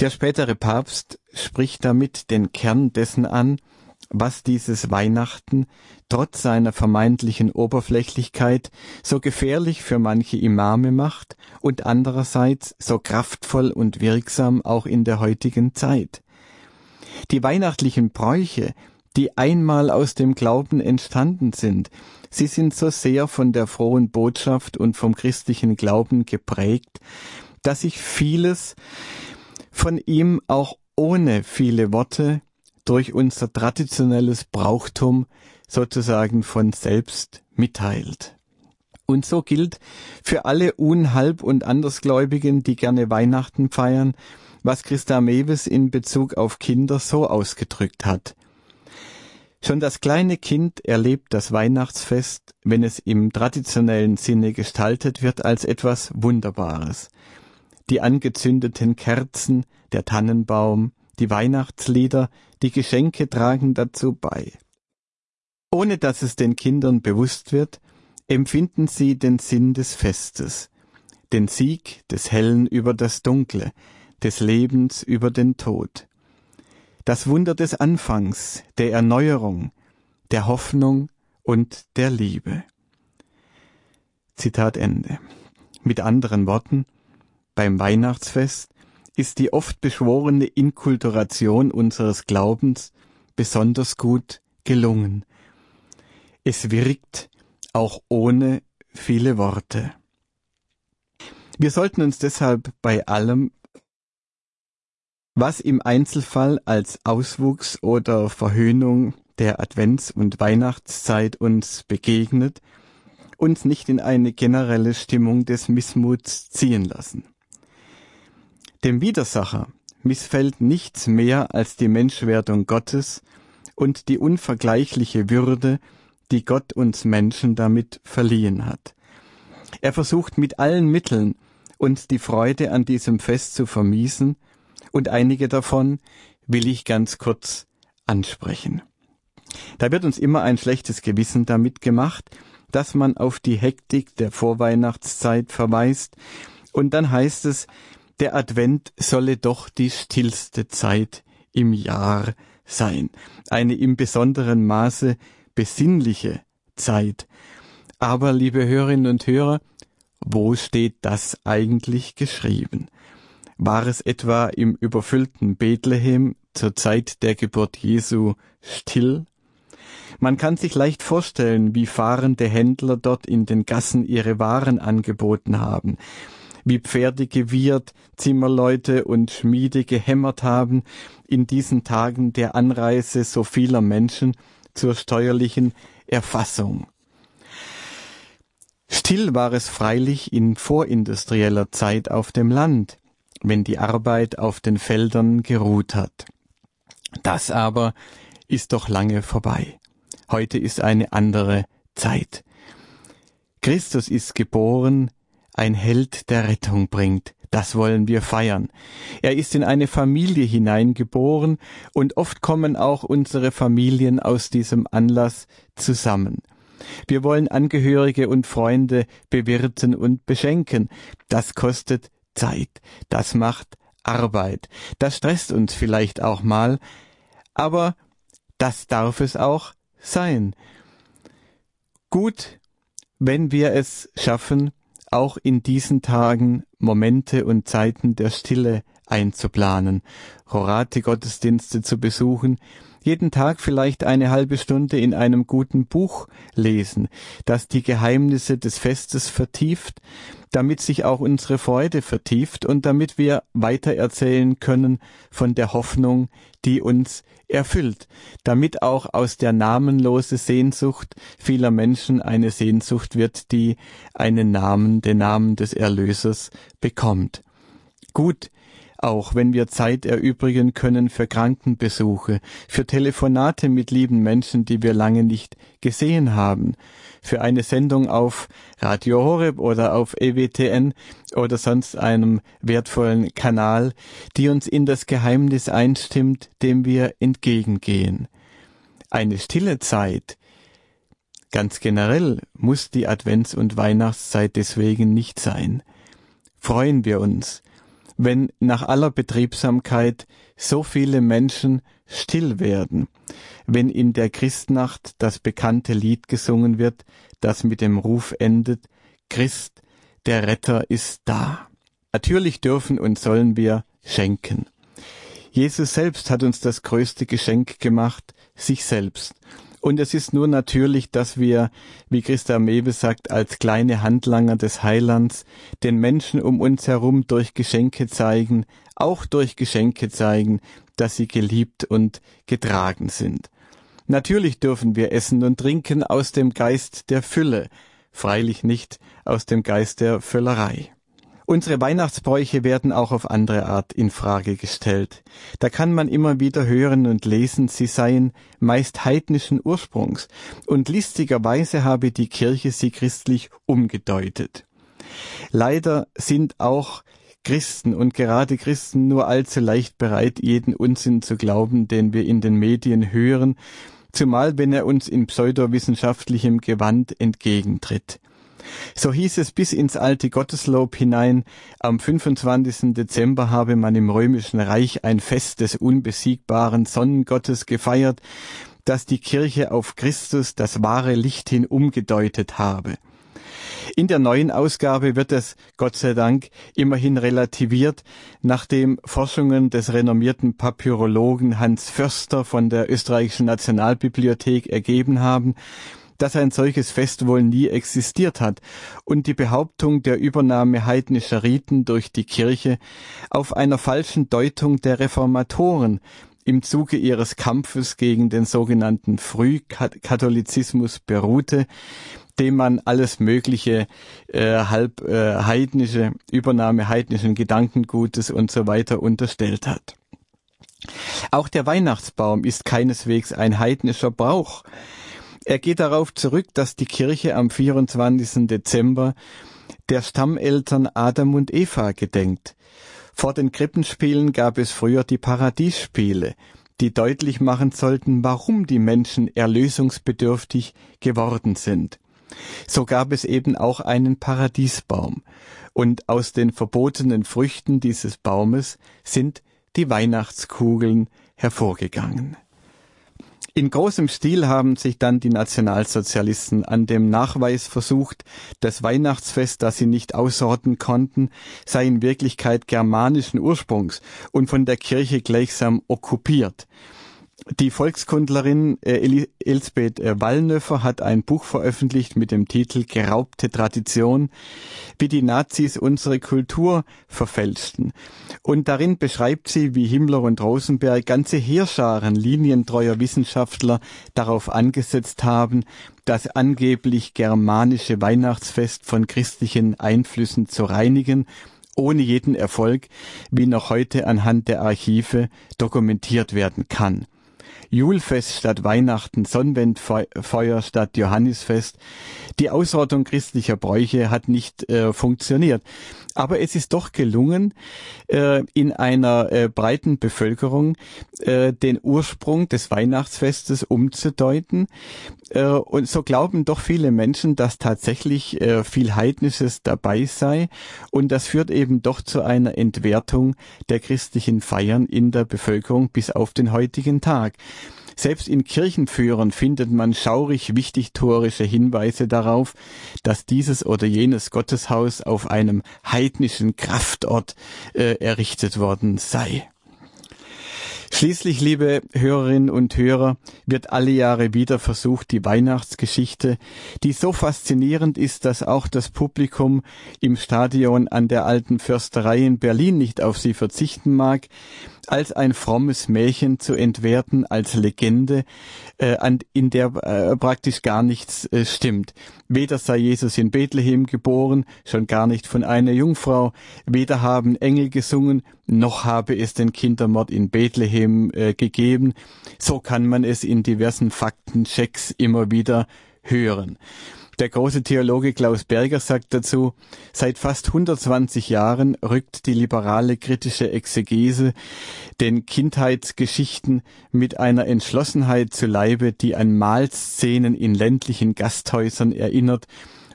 Der spätere Papst spricht damit den Kern dessen an, was dieses Weihnachten trotz seiner vermeintlichen Oberflächlichkeit so gefährlich für manche Imame macht und andererseits so kraftvoll und wirksam auch in der heutigen Zeit. Die weihnachtlichen Bräuche, die einmal aus dem Glauben entstanden sind, Sie sind so sehr von der frohen Botschaft und vom christlichen Glauben geprägt, dass sich vieles von ihm auch ohne viele Worte durch unser traditionelles Brauchtum sozusagen von selbst mitteilt. Und so gilt für alle Unhalb- und Andersgläubigen, die gerne Weihnachten feiern, was Christa Mewes in Bezug auf Kinder so ausgedrückt hat. Schon das kleine Kind erlebt das Weihnachtsfest, wenn es im traditionellen Sinne gestaltet wird, als etwas Wunderbares. Die angezündeten Kerzen, der Tannenbaum, die Weihnachtslieder, die Geschenke tragen dazu bei. Ohne dass es den Kindern bewusst wird, empfinden sie den Sinn des Festes, den Sieg des Hellen über das Dunkle, des Lebens über den Tod. Das Wunder des Anfangs, der Erneuerung, der Hoffnung und der Liebe. Zitat Ende. Mit anderen Worten, beim Weihnachtsfest ist die oft beschworene Inkulturation unseres Glaubens besonders gut gelungen. Es wirkt auch ohne viele Worte. Wir sollten uns deshalb bei allem, was im Einzelfall als Auswuchs oder Verhöhnung der Advents- und Weihnachtszeit uns begegnet, uns nicht in eine generelle Stimmung des Missmuts ziehen lassen. Dem Widersacher missfällt nichts mehr als die Menschwerdung Gottes und die unvergleichliche Würde, die Gott uns Menschen damit verliehen hat. Er versucht mit allen Mitteln, uns die Freude an diesem Fest zu vermiesen, und einige davon will ich ganz kurz ansprechen. Da wird uns immer ein schlechtes Gewissen damit gemacht, dass man auf die Hektik der Vorweihnachtszeit verweist, und dann heißt es, der Advent solle doch die stillste Zeit im Jahr sein, eine im besonderen Maße besinnliche Zeit. Aber, liebe Hörerinnen und Hörer, wo steht das eigentlich geschrieben? War es etwa im überfüllten Bethlehem zur Zeit der Geburt Jesu still? Man kann sich leicht vorstellen, wie fahrende Händler dort in den Gassen ihre Waren angeboten haben, wie Pferde gewirrt, Zimmerleute und Schmiede gehämmert haben in diesen Tagen der Anreise so vieler Menschen zur steuerlichen Erfassung. Still war es freilich in vorindustrieller Zeit auf dem Land, wenn die Arbeit auf den Feldern geruht hat. Das aber ist doch lange vorbei. Heute ist eine andere Zeit. Christus ist geboren, ein Held der Rettung bringt. Das wollen wir feiern. Er ist in eine Familie hineingeboren und oft kommen auch unsere Familien aus diesem Anlass zusammen. Wir wollen Angehörige und Freunde bewirten und beschenken. Das kostet Zeit. Das macht Arbeit. Das stresst uns vielleicht auch mal. Aber das darf es auch sein. Gut, wenn wir es schaffen, auch in diesen Tagen Momente und Zeiten der Stille einzuplanen, Rorate-Gottesdienste zu besuchen, jeden Tag vielleicht eine halbe Stunde in einem guten Buch lesen, das die Geheimnisse des Festes vertieft, damit sich auch unsere Freude vertieft und damit wir weitererzählen können von der Hoffnung, die uns erfüllt, damit auch aus der namenlose Sehnsucht vieler Menschen eine Sehnsucht wird, die einen Namen, den Namen des Erlösers bekommt. Gut, auch wenn wir Zeit erübrigen können für Krankenbesuche, für Telefonate mit lieben Menschen, die wir lange nicht gesehen haben, für eine Sendung auf Radio Horeb oder auf EWTN oder sonst einem wertvollen Kanal, die uns in das Geheimnis einstimmt, dem wir entgegengehen. Eine stille Zeit, ganz generell muss die Advents- und Weihnachtszeit deswegen nicht sein. Freuen wir uns, wenn nach aller Betriebsamkeit so viele Menschen still werden, wenn in der Christnacht das bekannte Lied gesungen wird, das mit dem Ruf endet, Christ, der Retter ist da. Natürlich dürfen und sollen wir schenken. Jesus selbst hat uns das größte Geschenk gemacht, sich selbst. Und es ist nur natürlich, dass wir, wie Christa Mewe sagt, als kleine Handlanger des Heilands den Menschen um uns herum durch Geschenke zeigen, auch durch Geschenke zeigen, dass sie geliebt und getragen sind. Natürlich dürfen wir essen und trinken aus dem Geist der Fülle, freilich nicht aus dem Geist der Völlerei. Unsere Weihnachtsbräuche werden auch auf andere Art in Frage gestellt. Da kann man immer wieder hören und lesen, sie seien meist heidnischen Ursprungs, und listigerweise habe die Kirche sie christlich umgedeutet. Leider sind auch Christen und gerade Christen nur allzu leicht bereit, jeden Unsinn zu glauben, den wir in den Medien hören, zumal wenn er uns in pseudowissenschaftlichem Gewand entgegentritt. So hieß es bis ins alte Gotteslob hinein, am 25. Dezember habe man im römischen Reich ein Fest des unbesiegbaren Sonnengottes gefeiert, das die Kirche auf Christus, das wahre Licht hin, umgedeutet habe. In der neuen Ausgabe wird es, Gott sei Dank, immerhin relativiert, nachdem Forschungen des renommierten Papyrologen Hans Förster von der österreichischen Nationalbibliothek ergeben haben, dass ein solches Fest wohl nie existiert hat und die Behauptung der Übernahme heidnischer Riten durch die Kirche auf einer falschen Deutung der Reformatoren im Zuge ihres Kampfes gegen den sogenannten Frühkatholizismus beruhte, dem man alles mögliche äh, halb äh, heidnische Übernahme heidnischen Gedankengutes und so weiter unterstellt hat. Auch der Weihnachtsbaum ist keineswegs ein heidnischer Brauch. Er geht darauf zurück, dass die Kirche am 24. Dezember der Stammeltern Adam und Eva gedenkt. Vor den Krippenspielen gab es früher die Paradiesspiele, die deutlich machen sollten, warum die Menschen erlösungsbedürftig geworden sind. So gab es eben auch einen Paradiesbaum, und aus den verbotenen Früchten dieses Baumes sind die Weihnachtskugeln hervorgegangen. In großem Stil haben sich dann die Nationalsozialisten an dem Nachweis versucht, das Weihnachtsfest, das sie nicht aussorten konnten, sei in Wirklichkeit germanischen Ursprungs und von der Kirche gleichsam okkupiert. Die Volkskundlerin äh, Elsbeth äh, Wallnöffer hat ein Buch veröffentlicht mit dem Titel Geraubte Tradition, wie die Nazis unsere Kultur verfälschten. Und darin beschreibt sie, wie Himmler und Rosenberg ganze Heerscharen linientreuer Wissenschaftler darauf angesetzt haben, das angeblich germanische Weihnachtsfest von christlichen Einflüssen zu reinigen ohne jeden Erfolg, wie noch heute anhand der Archive dokumentiert werden kann. Julfest statt Weihnachten, Sonnenwendfeuer statt Johannisfest. Die Ausrottung christlicher Bräuche hat nicht äh, funktioniert. Aber es ist doch gelungen, äh, in einer äh, breiten Bevölkerung äh, den Ursprung des Weihnachtsfestes umzudeuten. Äh, und so glauben doch viele Menschen, dass tatsächlich äh, viel Heidnisches dabei sei. Und das führt eben doch zu einer Entwertung der christlichen Feiern in der Bevölkerung bis auf den heutigen Tag. Selbst in Kirchenführern findet man schaurig wichtigtorische Hinweise darauf, dass dieses oder jenes Gotteshaus auf einem heidnischen Kraftort äh, errichtet worden sei. Schließlich, liebe Hörerinnen und Hörer, wird alle Jahre wieder versucht, die Weihnachtsgeschichte, die so faszinierend ist, dass auch das Publikum im Stadion an der alten Försterei in Berlin nicht auf sie verzichten mag, als ein frommes Märchen zu entwerten, als Legende, äh, in der äh, praktisch gar nichts äh, stimmt. Weder sei Jesus in Bethlehem geboren, schon gar nicht von einer Jungfrau, weder haben Engel gesungen, noch habe es den Kindermord in Bethlehem äh, gegeben. So kann man es in diversen Faktenchecks immer wieder hören. Der große Theologe Klaus Berger sagt dazu, seit fast 120 Jahren rückt die liberale kritische Exegese den Kindheitsgeschichten mit einer Entschlossenheit zu Leibe, die an Mahlszenen in ländlichen Gasthäusern erinnert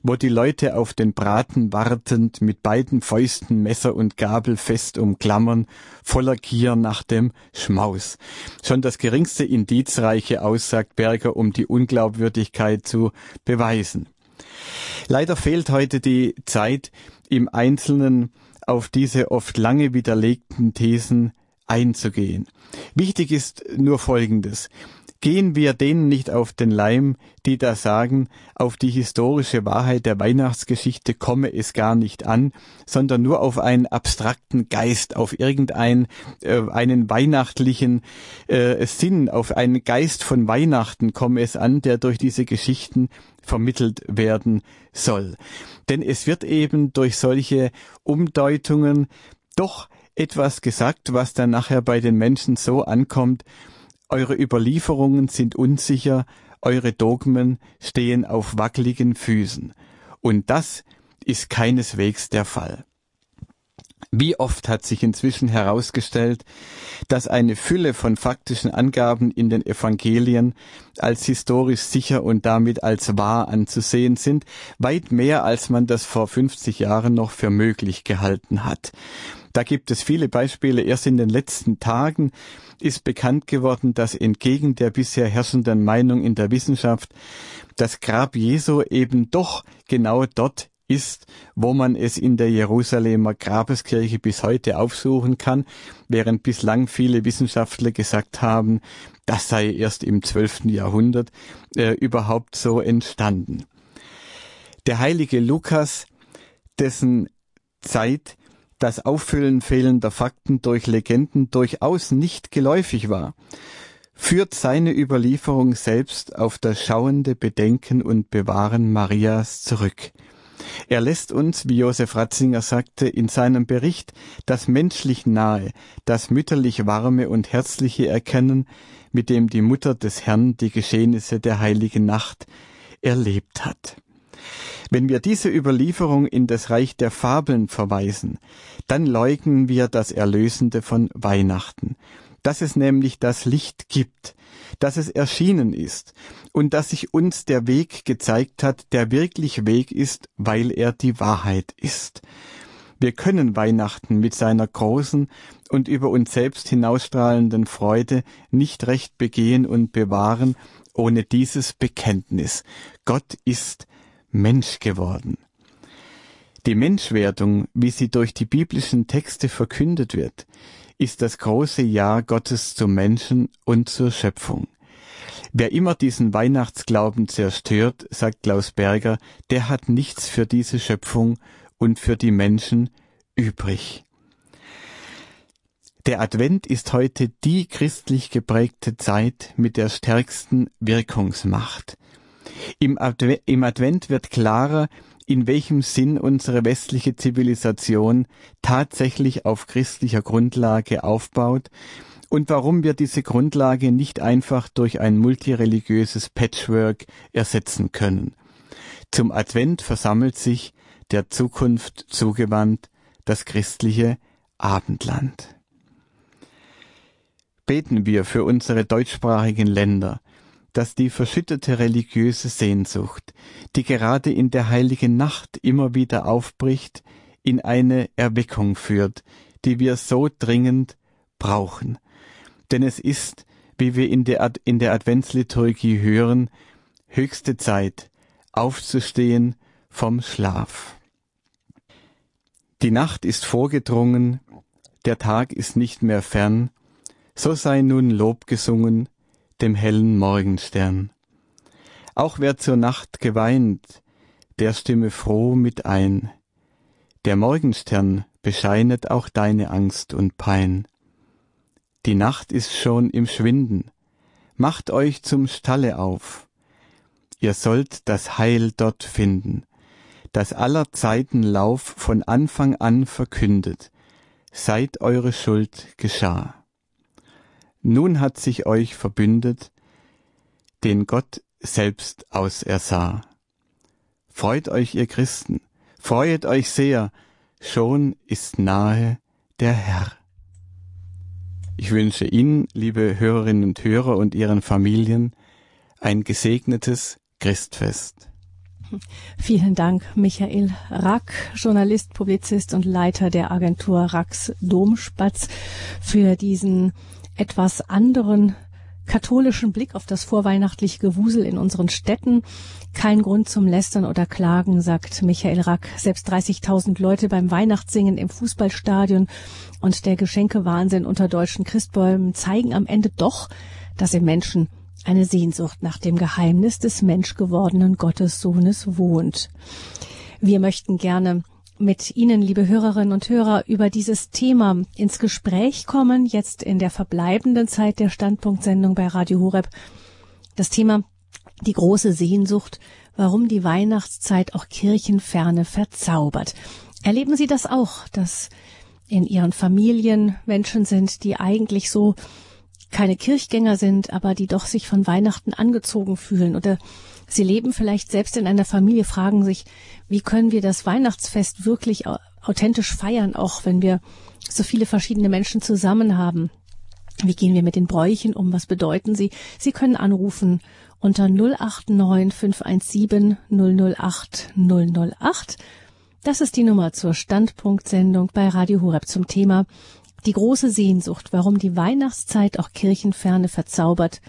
wo die Leute auf den Braten wartend mit beiden Fäusten Messer und Gabel fest umklammern, voller Gier nach dem Schmaus. Schon das geringste Indiz reiche aus, Berger, um die Unglaubwürdigkeit zu beweisen. Leider fehlt heute die Zeit, im Einzelnen auf diese oft lange widerlegten Thesen einzugehen. Wichtig ist nur Folgendes. Gehen wir denen nicht auf den Leim, die da sagen, auf die historische Wahrheit der Weihnachtsgeschichte komme es gar nicht an, sondern nur auf einen abstrakten Geist, auf irgendeinen äh, einen weihnachtlichen äh, Sinn, auf einen Geist von Weihnachten komme es an, der durch diese Geschichten vermittelt werden soll. Denn es wird eben durch solche Umdeutungen doch etwas gesagt, was dann nachher bei den Menschen so ankommt, eure Überlieferungen sind unsicher, eure Dogmen stehen auf wackeligen Füßen. Und das ist keineswegs der Fall. Wie oft hat sich inzwischen herausgestellt, dass eine Fülle von faktischen Angaben in den Evangelien als historisch sicher und damit als wahr anzusehen sind, weit mehr als man das vor 50 Jahren noch für möglich gehalten hat. Da gibt es viele Beispiele. Erst in den letzten Tagen ist bekannt geworden, dass entgegen der bisher herrschenden Meinung in der Wissenschaft das Grab Jesu eben doch genau dort ist, wo man es in der Jerusalemer Grabeskirche bis heute aufsuchen kann, während bislang viele Wissenschaftler gesagt haben, das sei erst im 12. Jahrhundert äh, überhaupt so entstanden. Der heilige Lukas, dessen Zeit das Auffüllen fehlender Fakten durch Legenden durchaus nicht geläufig war, führt seine Überlieferung selbst auf das schauende Bedenken und Bewahren Marias zurück. Er lässt uns, wie Josef Ratzinger sagte, in seinem Bericht das menschlich nahe, das mütterlich warme und herzliche erkennen, mit dem die Mutter des Herrn die Geschehnisse der heiligen Nacht erlebt hat. Wenn wir diese Überlieferung in das Reich der Fabeln verweisen, dann leugnen wir das Erlösende von Weihnachten, dass es nämlich das Licht gibt, dass es erschienen ist und dass sich uns der Weg gezeigt hat, der wirklich Weg ist, weil er die Wahrheit ist. Wir können Weihnachten mit seiner großen und über uns selbst hinausstrahlenden Freude nicht recht begehen und bewahren ohne dieses Bekenntnis. Gott ist Mensch geworden. Die Menschwerdung, wie sie durch die biblischen Texte verkündet wird, ist das große Ja Gottes zum Menschen und zur Schöpfung. Wer immer diesen Weihnachtsglauben zerstört, sagt Klaus Berger, der hat nichts für diese Schöpfung und für die Menschen übrig. Der Advent ist heute die christlich geprägte Zeit mit der stärksten Wirkungsmacht. Im Advent wird klarer, in welchem Sinn unsere westliche Zivilisation tatsächlich auf christlicher Grundlage aufbaut und warum wir diese Grundlage nicht einfach durch ein multireligiöses Patchwork ersetzen können. Zum Advent versammelt sich, der Zukunft zugewandt, das christliche Abendland. Beten wir für unsere deutschsprachigen Länder, dass die verschüttete religiöse Sehnsucht, die gerade in der heiligen Nacht immer wieder aufbricht, in eine Erweckung führt, die wir so dringend brauchen. Denn es ist, wie wir in der, Ad in der Adventsliturgie hören, höchste Zeit, aufzustehen vom Schlaf. Die Nacht ist vorgedrungen, der Tag ist nicht mehr fern, so sei nun Lob gesungen dem hellen Morgenstern. Auch wer zur Nacht geweint, der stimme froh mit ein. Der Morgenstern bescheinet auch deine Angst und Pein. Die Nacht ist schon im Schwinden, macht euch zum Stalle auf. Ihr sollt das Heil dort finden, das aller Zeiten Lauf von Anfang an verkündet, seit eure Schuld geschah. Nun hat sich euch verbündet, den Gott selbst ausersah. Freut euch, ihr Christen, freuet euch sehr, schon ist nahe der Herr. Ich wünsche Ihnen, liebe Hörerinnen und Hörer und Ihren Familien, ein gesegnetes Christfest. Vielen Dank, Michael Rack, Journalist, Publizist und Leiter der Agentur Racks Domspatz, für diesen etwas anderen katholischen Blick auf das vorweihnachtliche Gewusel in unseren Städten. Kein Grund zum Lästern oder Klagen, sagt Michael Rack. Selbst 30.000 Leute beim Weihnachtssingen im Fußballstadion und der Geschenkewahnsinn unter deutschen Christbäumen zeigen am Ende doch, dass im Menschen eine Sehnsucht nach dem Geheimnis des menschgewordenen Gottessohnes wohnt. Wir möchten gerne mit Ihnen, liebe Hörerinnen und Hörer, über dieses Thema ins Gespräch kommen, jetzt in der verbleibenden Zeit der Standpunktsendung bei Radio Horeb. Das Thema die große Sehnsucht, warum die Weihnachtszeit auch Kirchenferne verzaubert. Erleben Sie das auch, dass in Ihren Familien Menschen sind, die eigentlich so keine Kirchgänger sind, aber die doch sich von Weihnachten angezogen fühlen oder Sie leben vielleicht selbst in einer Familie, fragen sich, wie können wir das Weihnachtsfest wirklich authentisch feiern, auch wenn wir so viele verschiedene Menschen zusammen haben. Wie gehen wir mit den Bräuchen um? Was bedeuten sie? Sie können anrufen unter 089 517 008 008. Das ist die Nummer zur Standpunktsendung bei Radio Horeb zum Thema die große Sehnsucht, warum die Weihnachtszeit auch Kirchenferne verzaubert.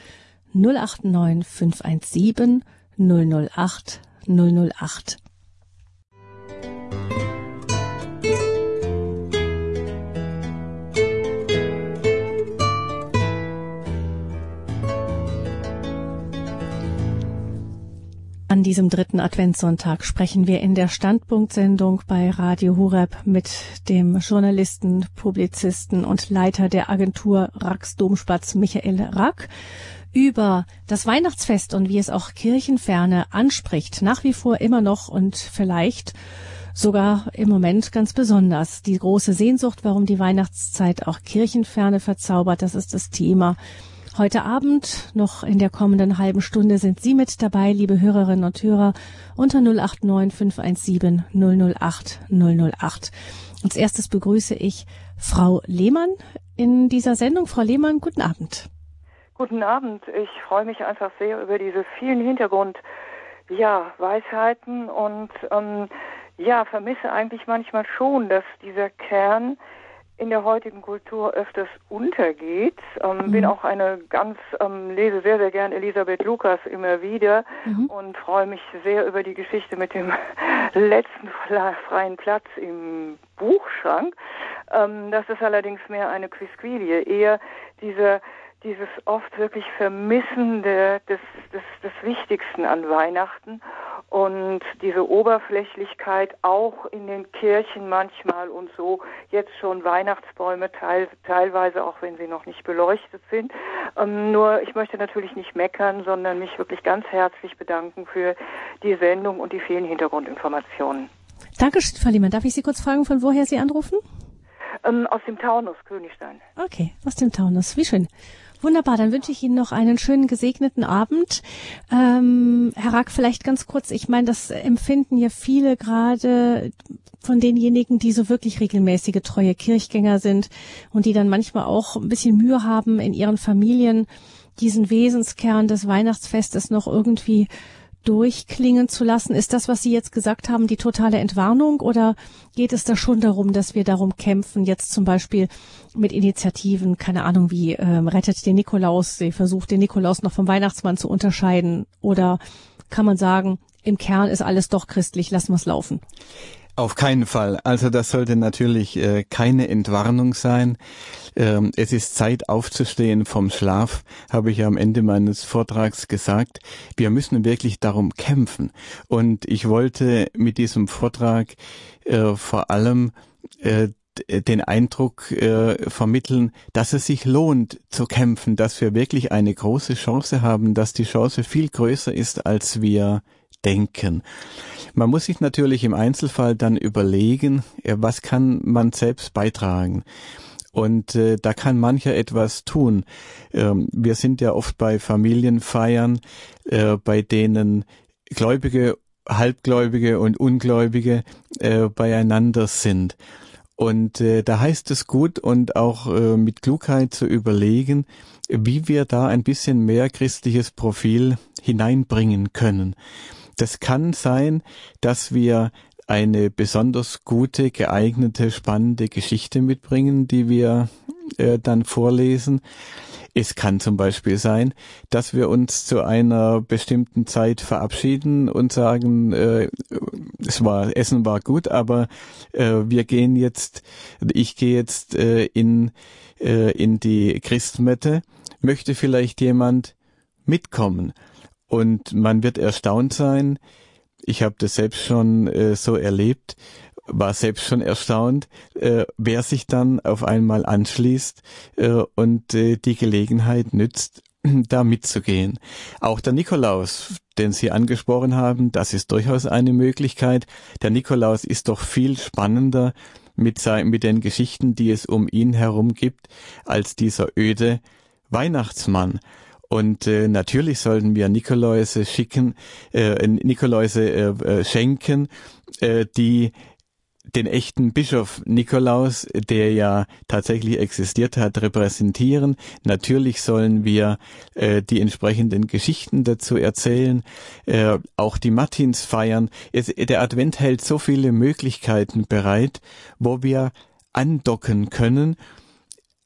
089 517 008 008. An diesem dritten Adventssonntag sprechen wir in der Standpunktsendung bei Radio Hureb mit dem Journalisten, Publizisten und Leiter der Agentur Rax Domspatz Michael Rack über das Weihnachtsfest und wie es auch Kirchenferne anspricht. Nach wie vor immer noch und vielleicht sogar im Moment ganz besonders. Die große Sehnsucht, warum die Weihnachtszeit auch Kirchenferne verzaubert, das ist das Thema Heute Abend, noch in der kommenden halben Stunde, sind Sie mit dabei, liebe Hörerinnen und Hörer, unter 089 517 008 008. Als erstes begrüße ich Frau Lehmann in dieser Sendung. Frau Lehmann, guten Abend. Guten Abend. Ich freue mich einfach sehr über diese vielen Hintergrund, ja, Weisheiten und ähm, ja, vermisse eigentlich manchmal schon, dass dieser Kern in der heutigen Kultur öfters untergeht. Ähm, mhm. Bin auch eine ganz, ähm, lese sehr, sehr gern Elisabeth Lukas immer wieder mhm. und freue mich sehr über die Geschichte mit dem letzten freien Platz im Buchschrank. Ähm, das ist allerdings mehr eine Quisquilie, eher diese dieses oft wirklich Vermissen der, des, des, des Wichtigsten an Weihnachten und diese Oberflächlichkeit auch in den Kirchen manchmal und so jetzt schon Weihnachtsbäume teil, teilweise auch wenn sie noch nicht beleuchtet sind. Ähm, nur ich möchte natürlich nicht meckern, sondern mich wirklich ganz herzlich bedanken für die Sendung und die vielen Hintergrundinformationen. Dankeschön, Frau Lehmann. Darf ich Sie kurz fragen, von woher Sie anrufen? Ähm, aus dem Taunus, Königstein. Okay, aus dem Taunus. Wie schön. Wunderbar, dann wünsche ich Ihnen noch einen schönen gesegneten Abend. Ähm, Herr Rack, vielleicht ganz kurz, ich meine, das empfinden ja viele gerade von denjenigen, die so wirklich regelmäßige treue Kirchgänger sind und die dann manchmal auch ein bisschen Mühe haben in ihren Familien, diesen Wesenskern des Weihnachtsfestes noch irgendwie durchklingen zu lassen. Ist das, was Sie jetzt gesagt haben, die totale Entwarnung oder geht es da schon darum, dass wir darum kämpfen, jetzt zum Beispiel mit Initiativen, keine Ahnung wie, ähm, rettet den Nikolaus, sie versucht den Nikolaus noch vom Weihnachtsmann zu unterscheiden oder kann man sagen, im Kern ist alles doch christlich, lassen wir es laufen? Auf keinen Fall. Also das sollte natürlich äh, keine Entwarnung sein. Ähm, es ist Zeit aufzustehen vom Schlaf, habe ich am Ende meines Vortrags gesagt. Wir müssen wirklich darum kämpfen. Und ich wollte mit diesem Vortrag äh, vor allem äh, den Eindruck äh, vermitteln, dass es sich lohnt zu kämpfen, dass wir wirklich eine große Chance haben, dass die Chance viel größer ist, als wir denken. Man muss sich natürlich im Einzelfall dann überlegen, was kann man selbst beitragen. Und äh, da kann mancher etwas tun. Ähm, wir sind ja oft bei Familienfeiern, äh, bei denen Gläubige, Halbgläubige und Ungläubige äh, beieinander sind. Und äh, da heißt es gut und auch äh, mit Klugheit zu überlegen, wie wir da ein bisschen mehr christliches Profil hineinbringen können. Das kann sein, dass wir eine besonders gute, geeignete, spannende Geschichte mitbringen, die wir äh, dann vorlesen. Es kann zum Beispiel sein, dass wir uns zu einer bestimmten Zeit verabschieden und sagen, äh, es war Essen war gut, aber äh, wir gehen jetzt, ich gehe jetzt äh, in äh, in die Christmette. Möchte vielleicht jemand mitkommen? Und man wird erstaunt sein. Ich habe das selbst schon äh, so erlebt, war selbst schon erstaunt, äh, wer sich dann auf einmal anschließt äh, und äh, die Gelegenheit nützt, da mitzugehen. Auch der Nikolaus, den Sie angesprochen haben, das ist durchaus eine Möglichkeit. Der Nikolaus ist doch viel spannender mit, mit den Geschichten, die es um ihn herum gibt, als dieser öde Weihnachtsmann. Und äh, natürlich sollten wir Nikoläuse schicken, äh, Nikoläuse äh, äh, schenken, äh, die den echten Bischof Nikolaus, der ja tatsächlich existiert hat, repräsentieren. Natürlich sollen wir äh, die entsprechenden Geschichten dazu erzählen, äh, auch die Martins feiern. Es, der Advent hält so viele Möglichkeiten bereit, wo wir andocken können.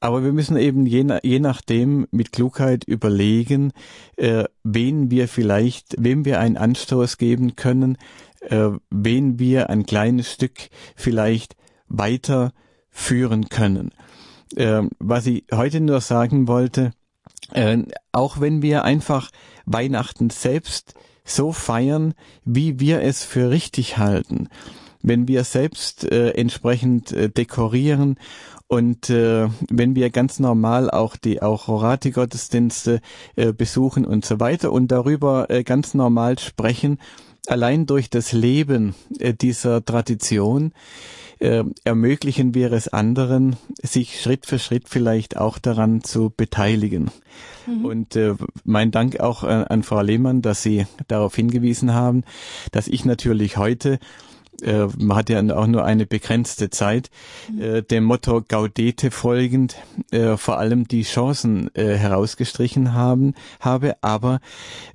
Aber wir müssen eben je, je nachdem mit Klugheit überlegen, äh, wen wir vielleicht, wem wir einen Anstoß geben können, äh, wen wir ein kleines Stück vielleicht weiter führen können. Äh, was ich heute nur sagen wollte, äh, auch wenn wir einfach Weihnachten selbst so feiern, wie wir es für richtig halten, wenn wir selbst äh, entsprechend äh, dekorieren und äh, wenn wir ganz normal auch die auch Horati-Gottesdienste äh, besuchen und so weiter und darüber äh, ganz normal sprechen, allein durch das Leben äh, dieser Tradition äh, ermöglichen wir es anderen, sich Schritt für Schritt vielleicht auch daran zu beteiligen. Mhm. Und äh, mein Dank auch äh, an Frau Lehmann, dass Sie darauf hingewiesen haben, dass ich natürlich heute äh, man hat ja auch nur eine begrenzte Zeit, mhm. äh, dem Motto Gaudete folgend äh, vor allem die Chancen äh, herausgestrichen haben habe, aber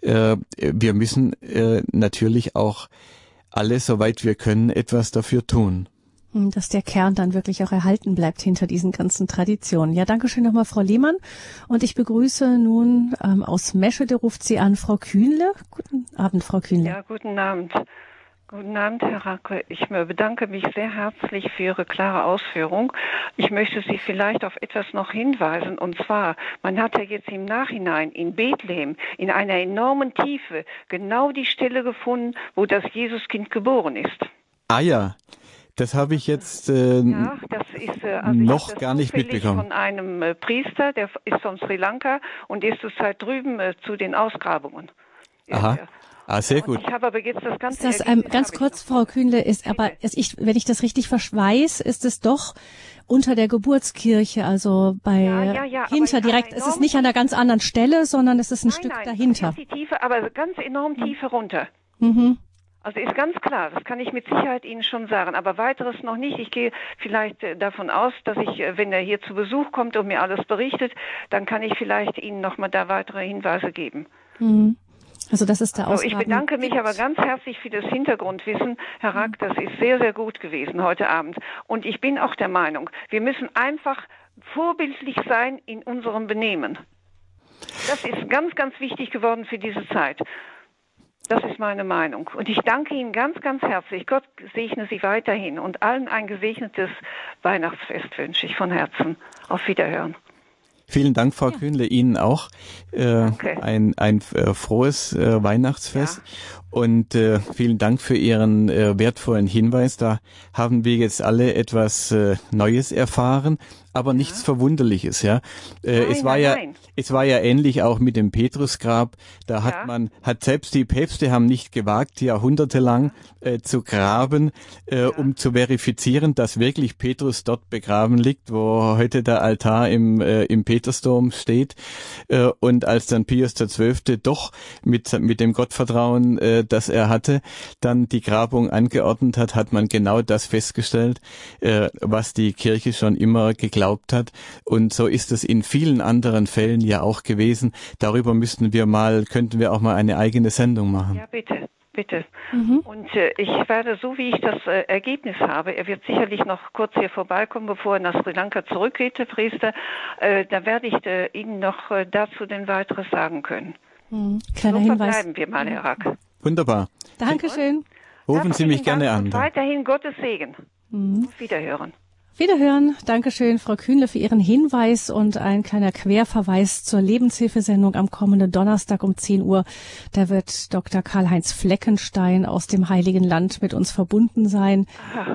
äh, wir müssen äh, natürlich auch alle, soweit wir können, etwas dafür tun hm, dass der Kern dann wirklich auch erhalten bleibt hinter diesen ganzen Traditionen. Ja, danke schön nochmal, Frau Lehmann. Und ich begrüße nun ähm, aus Meschede ruft sie an Frau Kühnle. Guten Abend, Frau Kühnle. Ja, guten Abend. Guten Abend, Herr Racke. Ich bedanke mich sehr herzlich für Ihre klare Ausführung. Ich möchte Sie vielleicht auf etwas noch hinweisen. Und zwar, man hat ja jetzt im Nachhinein in Bethlehem in einer enormen Tiefe genau die Stelle gefunden, wo das Jesuskind geboren ist. Ah ja. Das habe ich jetzt äh, ja, ist, äh, also noch gar nicht mitbekommen. Von einem äh, Priester, der ist von Sri Lanka und ist zurzeit drüben äh, zu den Ausgrabungen. Aha. Ah, sehr gut. Ich habe aber jetzt das ganze ist das, ähm, ganz kurz, Frau Kühnle, ist aber, ist ich, wenn ich das richtig weiß, ist es doch unter der Geburtskirche, also bei ja, ja, ja, hinter direkt. Es ist nicht an einer ganz anderen Stelle, sondern es ist ein nein, Stück nein, dahinter. Ist die Tiefe, aber ganz enorm Tiefe runter. Mhm. Also ist ganz klar, das kann ich mit Sicherheit Ihnen schon sagen, aber weiteres noch nicht. Ich gehe vielleicht äh, davon aus, dass ich, äh, wenn er hier zu Besuch kommt und mir alles berichtet, dann kann ich vielleicht Ihnen nochmal da weitere Hinweise geben. Mhm. Also das ist der also Ich bedanke mich aber ganz herzlich für das Hintergrundwissen, Herr Rack. Das ist sehr, sehr gut gewesen heute Abend. Und ich bin auch der Meinung, wir müssen einfach vorbildlich sein in unserem Benehmen. Das ist ganz, ganz wichtig geworden für diese Zeit. Das ist meine Meinung. Und ich danke Ihnen ganz, ganz herzlich. Gott segne Sie weiterhin und allen ein gesegnetes Weihnachtsfest wünsche ich von Herzen. Auf Wiederhören. Vielen Dank, Frau ja. Kühnle, Ihnen auch. Äh, ein ein äh, frohes äh, Weihnachtsfest. Ja. Und äh, vielen Dank für Ihren äh, wertvollen Hinweis. Da haben wir jetzt alle etwas äh, Neues erfahren aber ja. nichts Verwunderliches, ja. Äh, nein, es war nein, ja, nein. es war ja ähnlich auch mit dem Petrusgrab. Da hat ja. man, hat selbst die Päpste haben nicht gewagt, jahrhundertelang äh, zu graben, äh, ja. um zu verifizieren, dass wirklich Petrus dort begraben liegt, wo heute der Altar im, äh, im Petersdom steht. Äh, und als dann Pius XII. doch mit, mit dem Gottvertrauen, äh, das er hatte, dann die Grabung angeordnet hat, hat man genau das festgestellt, äh, was die Kirche schon immer geglaubt hat. Und so ist es in vielen anderen Fällen ja auch gewesen. Darüber müssten wir mal, könnten wir auch mal eine eigene Sendung machen. Ja, bitte. Bitte. Mhm. Und äh, ich werde, so wie ich das äh, Ergebnis habe, er wird sicherlich noch kurz hier vorbeikommen, bevor er nach Sri Lanka zurückgeht, der Priester, äh, da werde ich äh, Ihnen noch äh, dazu den weiteres sagen können. Mhm. Kleiner so Hinweis. bleiben wir mal, Herr Rack. Wunderbar. Dankeschön. Rufen Sie mich gerne an. Weiterhin Gottes Segen. Mhm. Wiederhören. Wiederhören. Dankeschön, Frau Kühnle, für Ihren Hinweis und ein kleiner Querverweis zur Lebenshilfesendung am kommenden Donnerstag um 10 Uhr. Da wird Dr. Karl-Heinz Fleckenstein aus dem Heiligen Land mit uns verbunden sein,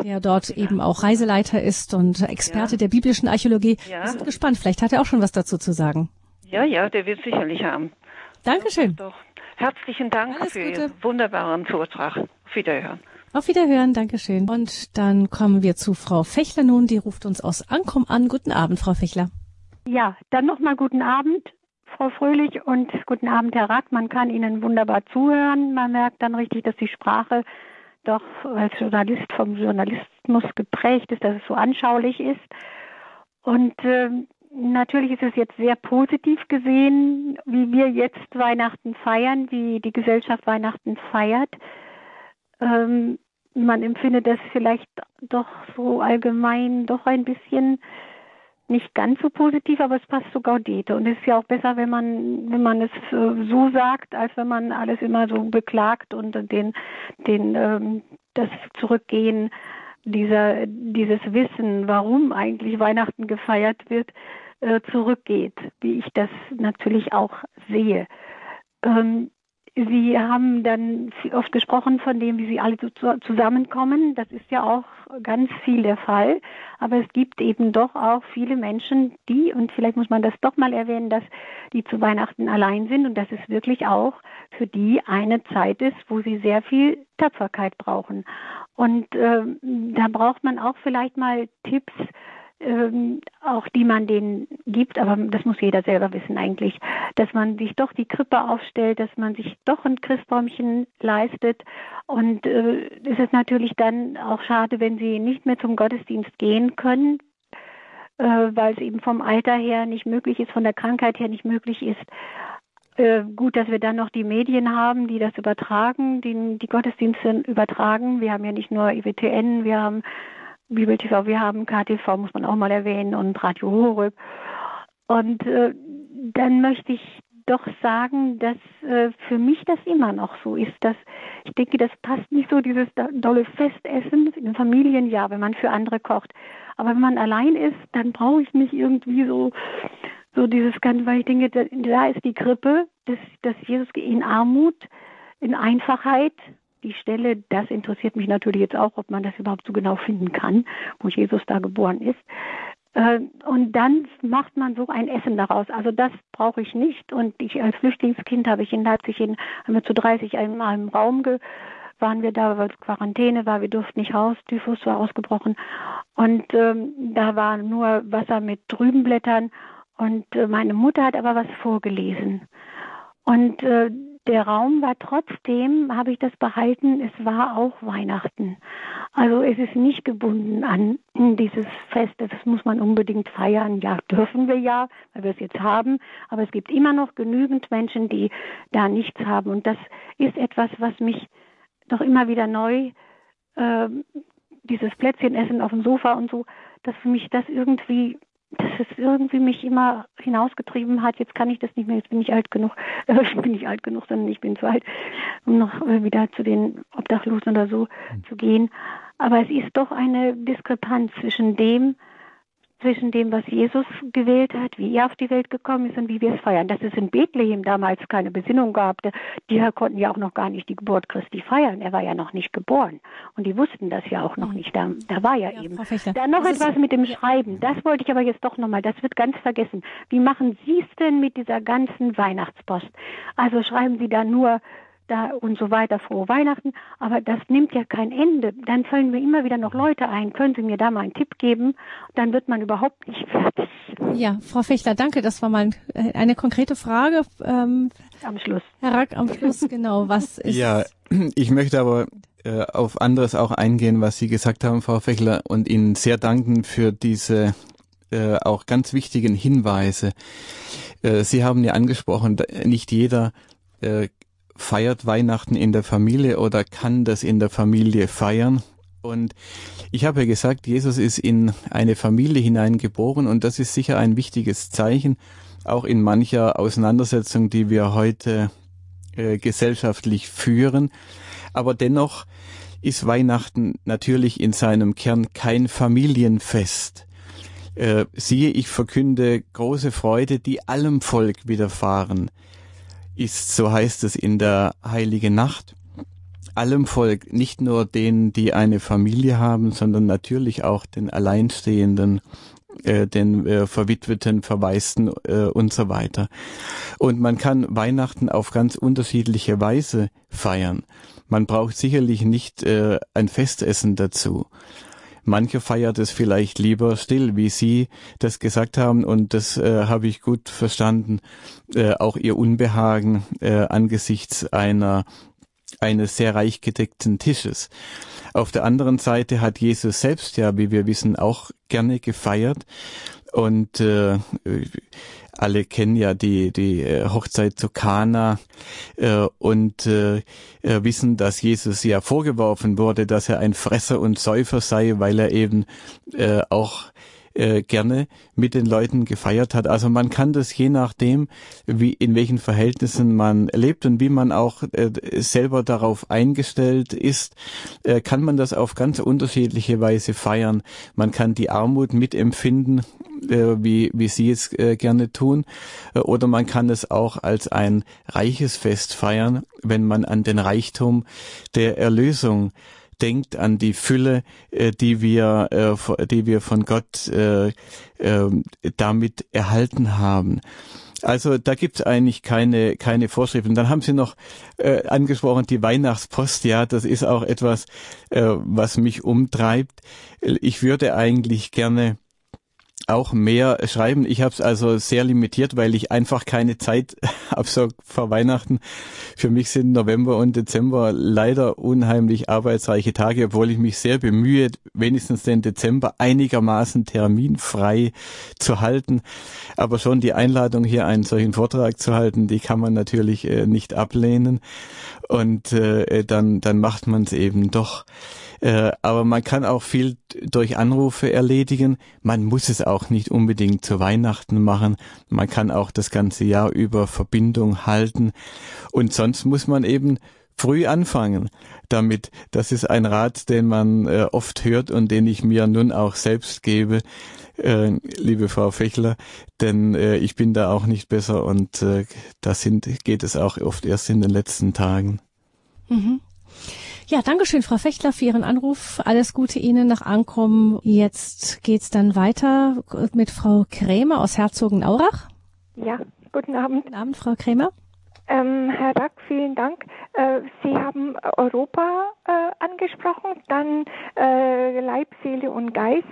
der dort eben auch Reiseleiter ist und Experte ja. der biblischen Archäologie. Ja. Wir sind gespannt. Vielleicht hat er auch schon was dazu zu sagen. Ja, ja, der wird sicherlich haben. Dankeschön. Doch. Herzlichen Dank Alles für Gute. Ihren wunderbaren Vortrag. Auf Wiederhören. Auf Wiederhören, Dankeschön. Und dann kommen wir zu Frau Fechler nun, die ruft uns aus Ankom an. Guten Abend, Frau Fechler. Ja, dann nochmal guten Abend, Frau Fröhlich und guten Abend, Herr Rack. Man kann Ihnen wunderbar zuhören. Man merkt dann richtig, dass die Sprache doch als Journalist vom Journalismus geprägt ist, dass es so anschaulich ist. Und äh, natürlich ist es jetzt sehr positiv gesehen, wie wir jetzt Weihnachten feiern, wie die Gesellschaft Weihnachten feiert. Ähm, man empfindet das vielleicht doch so allgemein doch ein bisschen nicht ganz so positiv, aber es passt zu Gaudete. Und es ist ja auch besser, wenn man, wenn man es äh, so sagt, als wenn man alles immer so beklagt und den, den, ähm, das Zurückgehen dieser, dieses Wissen, warum eigentlich Weihnachten gefeiert wird, zurückgeht, wie ich das natürlich auch sehe. Ähm, Sie haben dann oft gesprochen von dem, wie Sie alle zusammenkommen. Das ist ja auch ganz viel der Fall. Aber es gibt eben doch auch viele Menschen, die, und vielleicht muss man das doch mal erwähnen, dass die zu Weihnachten allein sind und dass es wirklich auch für die eine Zeit ist, wo sie sehr viel Tapferkeit brauchen. Und äh, da braucht man auch vielleicht mal Tipps, ähm, auch die man denen gibt, aber das muss jeder selber wissen eigentlich, dass man sich doch die Krippe aufstellt, dass man sich doch ein Christbäumchen leistet. Und äh, es ist natürlich dann auch schade, wenn sie nicht mehr zum Gottesdienst gehen können, äh, weil es eben vom Alter her nicht möglich ist, von der Krankheit her nicht möglich ist. Äh, gut, dass wir dann noch die Medien haben, die das übertragen, die, die Gottesdienste übertragen. Wir haben ja nicht nur IWTN, wir haben Bibel TV, wir haben KTV, muss man auch mal erwähnen, und Radio Horeb. Und äh, dann möchte ich doch sagen, dass äh, für mich das immer noch so ist, dass ich denke, das passt nicht so, dieses dolle Festessen in den Familien, ja, wenn man für andere kocht. Aber wenn man allein ist, dann brauche ich nicht irgendwie so, so dieses Ganze, weil ich denke, da, da ist die Krippe, dass, dass Jesus in Armut, in Einfachheit, die Stelle, das interessiert mich natürlich jetzt auch, ob man das überhaupt so genau finden kann, wo Jesus da geboren ist. Äh, und dann macht man so ein Essen daraus. Also das brauche ich nicht. Und ich als Flüchtlingskind habe ich in Leipzig in, haben wir zu 30 einmal im Raum ge, waren wir da, weil es Quarantäne war, wir durften nicht raus, Typhus war ausgebrochen. Und ähm, da war nur Wasser mit Trübenblättern. Und äh, meine Mutter hat aber was vorgelesen. Und äh, der Raum war trotzdem, habe ich das behalten, es war auch Weihnachten. Also es ist nicht gebunden an dieses Fest, das muss man unbedingt feiern. Ja, dürfen wir ja, weil wir es jetzt haben, aber es gibt immer noch genügend Menschen, die da nichts haben. Und das ist etwas, was mich doch immer wieder neu, äh, dieses Plätzchenessen auf dem Sofa und so, dass für mich das irgendwie dass es irgendwie mich immer hinausgetrieben hat. Jetzt kann ich das nicht mehr, jetzt bin ich alt genug. Äh, ich bin nicht alt genug, sondern ich bin zu alt, um noch äh, wieder zu den Obdachlosen oder so mhm. zu gehen. Aber es ist doch eine Diskrepanz zwischen dem, zwischen dem, was Jesus gewählt hat, wie er auf die Welt gekommen ist und wie wir es feiern. Dass es in Bethlehem damals keine Besinnung gab, die konnten ja auch noch gar nicht die Geburt Christi feiern. Er war ja noch nicht geboren. Und die wussten das ja auch noch mhm. nicht. Da, da war ja, ja eben. Dann noch das etwas mit dem Schreiben. Das wollte ich aber jetzt doch nochmal. Das wird ganz vergessen. Wie machen Sie es denn mit dieser ganzen Weihnachtspost? Also schreiben Sie da nur da und so weiter, frohe Weihnachten. Aber das nimmt ja kein Ende. Dann fallen mir immer wieder noch Leute ein. Können Sie mir da mal einen Tipp geben? Dann wird man überhaupt nicht fertig. Ja, Frau Fechtler, danke. Das war mal äh, eine konkrete Frage. Ähm, am Schluss. Herr Rack, am Schluss, genau. Was ist. Ja, ich möchte aber äh, auf anderes auch eingehen, was Sie gesagt haben, Frau Fechler, und Ihnen sehr danken für diese äh, auch ganz wichtigen Hinweise. Äh, Sie haben ja angesprochen, nicht jeder äh, feiert Weihnachten in der Familie oder kann das in der Familie feiern. Und ich habe ja gesagt, Jesus ist in eine Familie hineingeboren und das ist sicher ein wichtiges Zeichen, auch in mancher Auseinandersetzung, die wir heute äh, gesellschaftlich führen. Aber dennoch ist Weihnachten natürlich in seinem Kern kein Familienfest. Äh, siehe, ich verkünde große Freude, die allem Volk widerfahren ist, so heißt es in der Heilige Nacht, allem Volk, nicht nur denen, die eine Familie haben, sondern natürlich auch den Alleinstehenden, äh, den äh, Verwitweten, Verwaisten äh, und so weiter. Und man kann Weihnachten auf ganz unterschiedliche Weise feiern. Man braucht sicherlich nicht äh, ein Festessen dazu. Manche feiert es vielleicht lieber still, wie Sie das gesagt haben, und das äh, habe ich gut verstanden. Äh, auch Ihr Unbehagen äh, angesichts einer eines sehr reich gedeckten Tisches. Auf der anderen Seite hat Jesus selbst ja, wie wir wissen, auch gerne gefeiert und äh, alle kennen ja die die äh, Hochzeit zu Kana äh, und äh, äh, wissen, dass Jesus ja vorgeworfen wurde, dass er ein Fresser und Säufer sei, weil er eben äh, auch äh, gerne mit den Leuten gefeiert hat. Also man kann das je nachdem, wie in welchen Verhältnissen man lebt und wie man auch äh, selber darauf eingestellt ist, äh, kann man das auf ganz unterschiedliche Weise feiern. Man kann die Armut mitempfinden, äh, wie wie Sie es äh, gerne tun, äh, oder man kann es auch als ein reiches Fest feiern, wenn man an den Reichtum der Erlösung denkt an die Fülle, äh, die wir, äh, die wir von Gott äh, äh, damit erhalten haben. Also da gibt's eigentlich keine keine Vorschriften. Dann haben Sie noch äh, angesprochen die Weihnachtspost. Ja, das ist auch etwas, äh, was mich umtreibt. Ich würde eigentlich gerne auch mehr schreiben. Ich habe es also sehr limitiert, weil ich einfach keine Zeit habe so vor Weihnachten. Für mich sind November und Dezember leider unheimlich arbeitsreiche Tage, obwohl ich mich sehr bemühe, wenigstens den Dezember einigermaßen terminfrei zu halten. Aber schon die Einladung, hier einen solchen Vortrag zu halten, die kann man natürlich äh, nicht ablehnen. Und äh, dann, dann macht man es eben doch. Äh, aber man kann auch viel durch Anrufe erledigen. Man muss es auch nicht unbedingt zu Weihnachten machen. Man kann auch das ganze Jahr über Verbindung halten. Und sonst muss man eben früh anfangen damit. Das ist ein Rat, den man äh, oft hört und den ich mir nun auch selbst gebe, äh, liebe Frau Fechler, denn äh, ich bin da auch nicht besser und äh, da sind, geht es auch oft erst in den letzten Tagen. Mhm. Ja, Dankeschön, Frau Fechtler, für Ihren Anruf. Alles Gute Ihnen nach Ankommen. Jetzt geht's dann weiter mit Frau Krämer aus Herzogenaurach. Ja, guten Abend. Guten Abend, Frau Krämer. Ähm, Herr Rack, vielen Dank. Äh, Sie haben Europa äh, angesprochen, dann äh, Leib, Seele und Geist.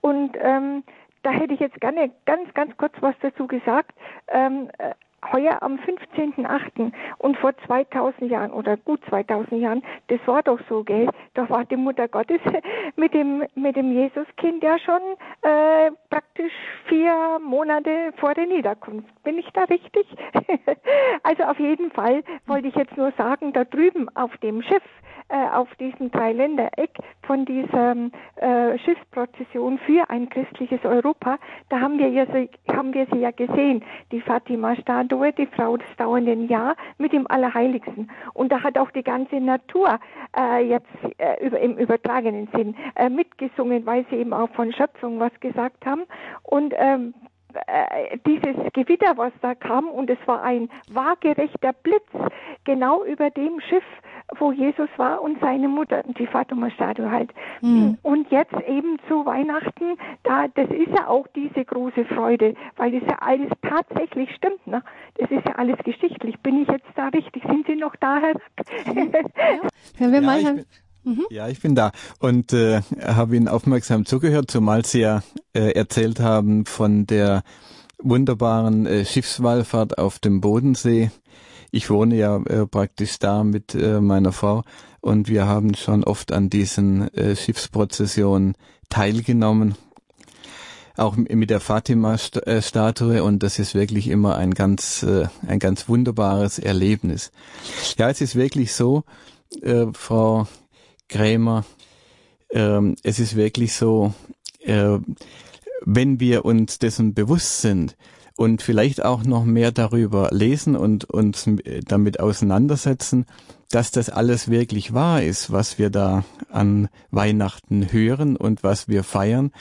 Und ähm, da hätte ich jetzt gerne ganz, ganz kurz was dazu gesagt. Ähm, äh, heuer am 15.8. und vor 2000 Jahren oder gut 2000 Jahren, das war doch so, gell? Da war die Mutter Gottes mit dem, mit dem Jesuskind ja schon äh, praktisch vier Monate vor der Niederkunft. Bin ich da richtig? also auf jeden Fall wollte ich jetzt nur sagen, da drüben auf dem Schiff, äh, auf diesem Dreiländereck von dieser äh, Schiffsprozession für ein christliches Europa, da haben wir, ja, haben wir sie ja gesehen, die Fatima-Statue, die Frau des dauernden Jahr mit dem Allerheiligsten. Und da hat auch die ganze Natur äh, jetzt äh, über, im übertragenen Sinn äh, mitgesungen, weil sie eben auch von Schöpfung was gesagt haben. Und ähm, äh, dieses Gewitter, was da kam, und es war ein waagerechter Blitz genau über dem Schiff, wo Jesus war und seine Mutter, die Fatima-Statue halt. Mhm. Und jetzt eben zu Weihnachten, da, das ist ja auch diese große Freude, weil das ja alles tatsächlich stimmt. Ne? Das ist ja alles geschichtlich. Bin ich jetzt da richtig? Sind Sie noch da, Herr? Mhm. Ja. Wenn wir ja, mal ich bin, mhm. ja, ich bin da. Und äh, habe Ihnen aufmerksam zugehört, zumal Sie ja äh, erzählt haben von der wunderbaren äh, Schiffswallfahrt auf dem Bodensee. Ich wohne ja äh, praktisch da mit äh, meiner Frau. Und wir haben schon oft an diesen äh, Schiffsprozessionen teilgenommen, auch mit der Fatima-Statue und das ist wirklich immer ein ganz, äh, ein ganz wunderbares Erlebnis. Ja, es ist wirklich so, äh, Frau Krämer, äh, es ist wirklich so, äh, wenn wir uns dessen bewusst sind, und vielleicht auch noch mehr darüber lesen und uns damit auseinandersetzen, dass das alles wirklich wahr ist, was wir da an Weihnachten hören und was wir feiern,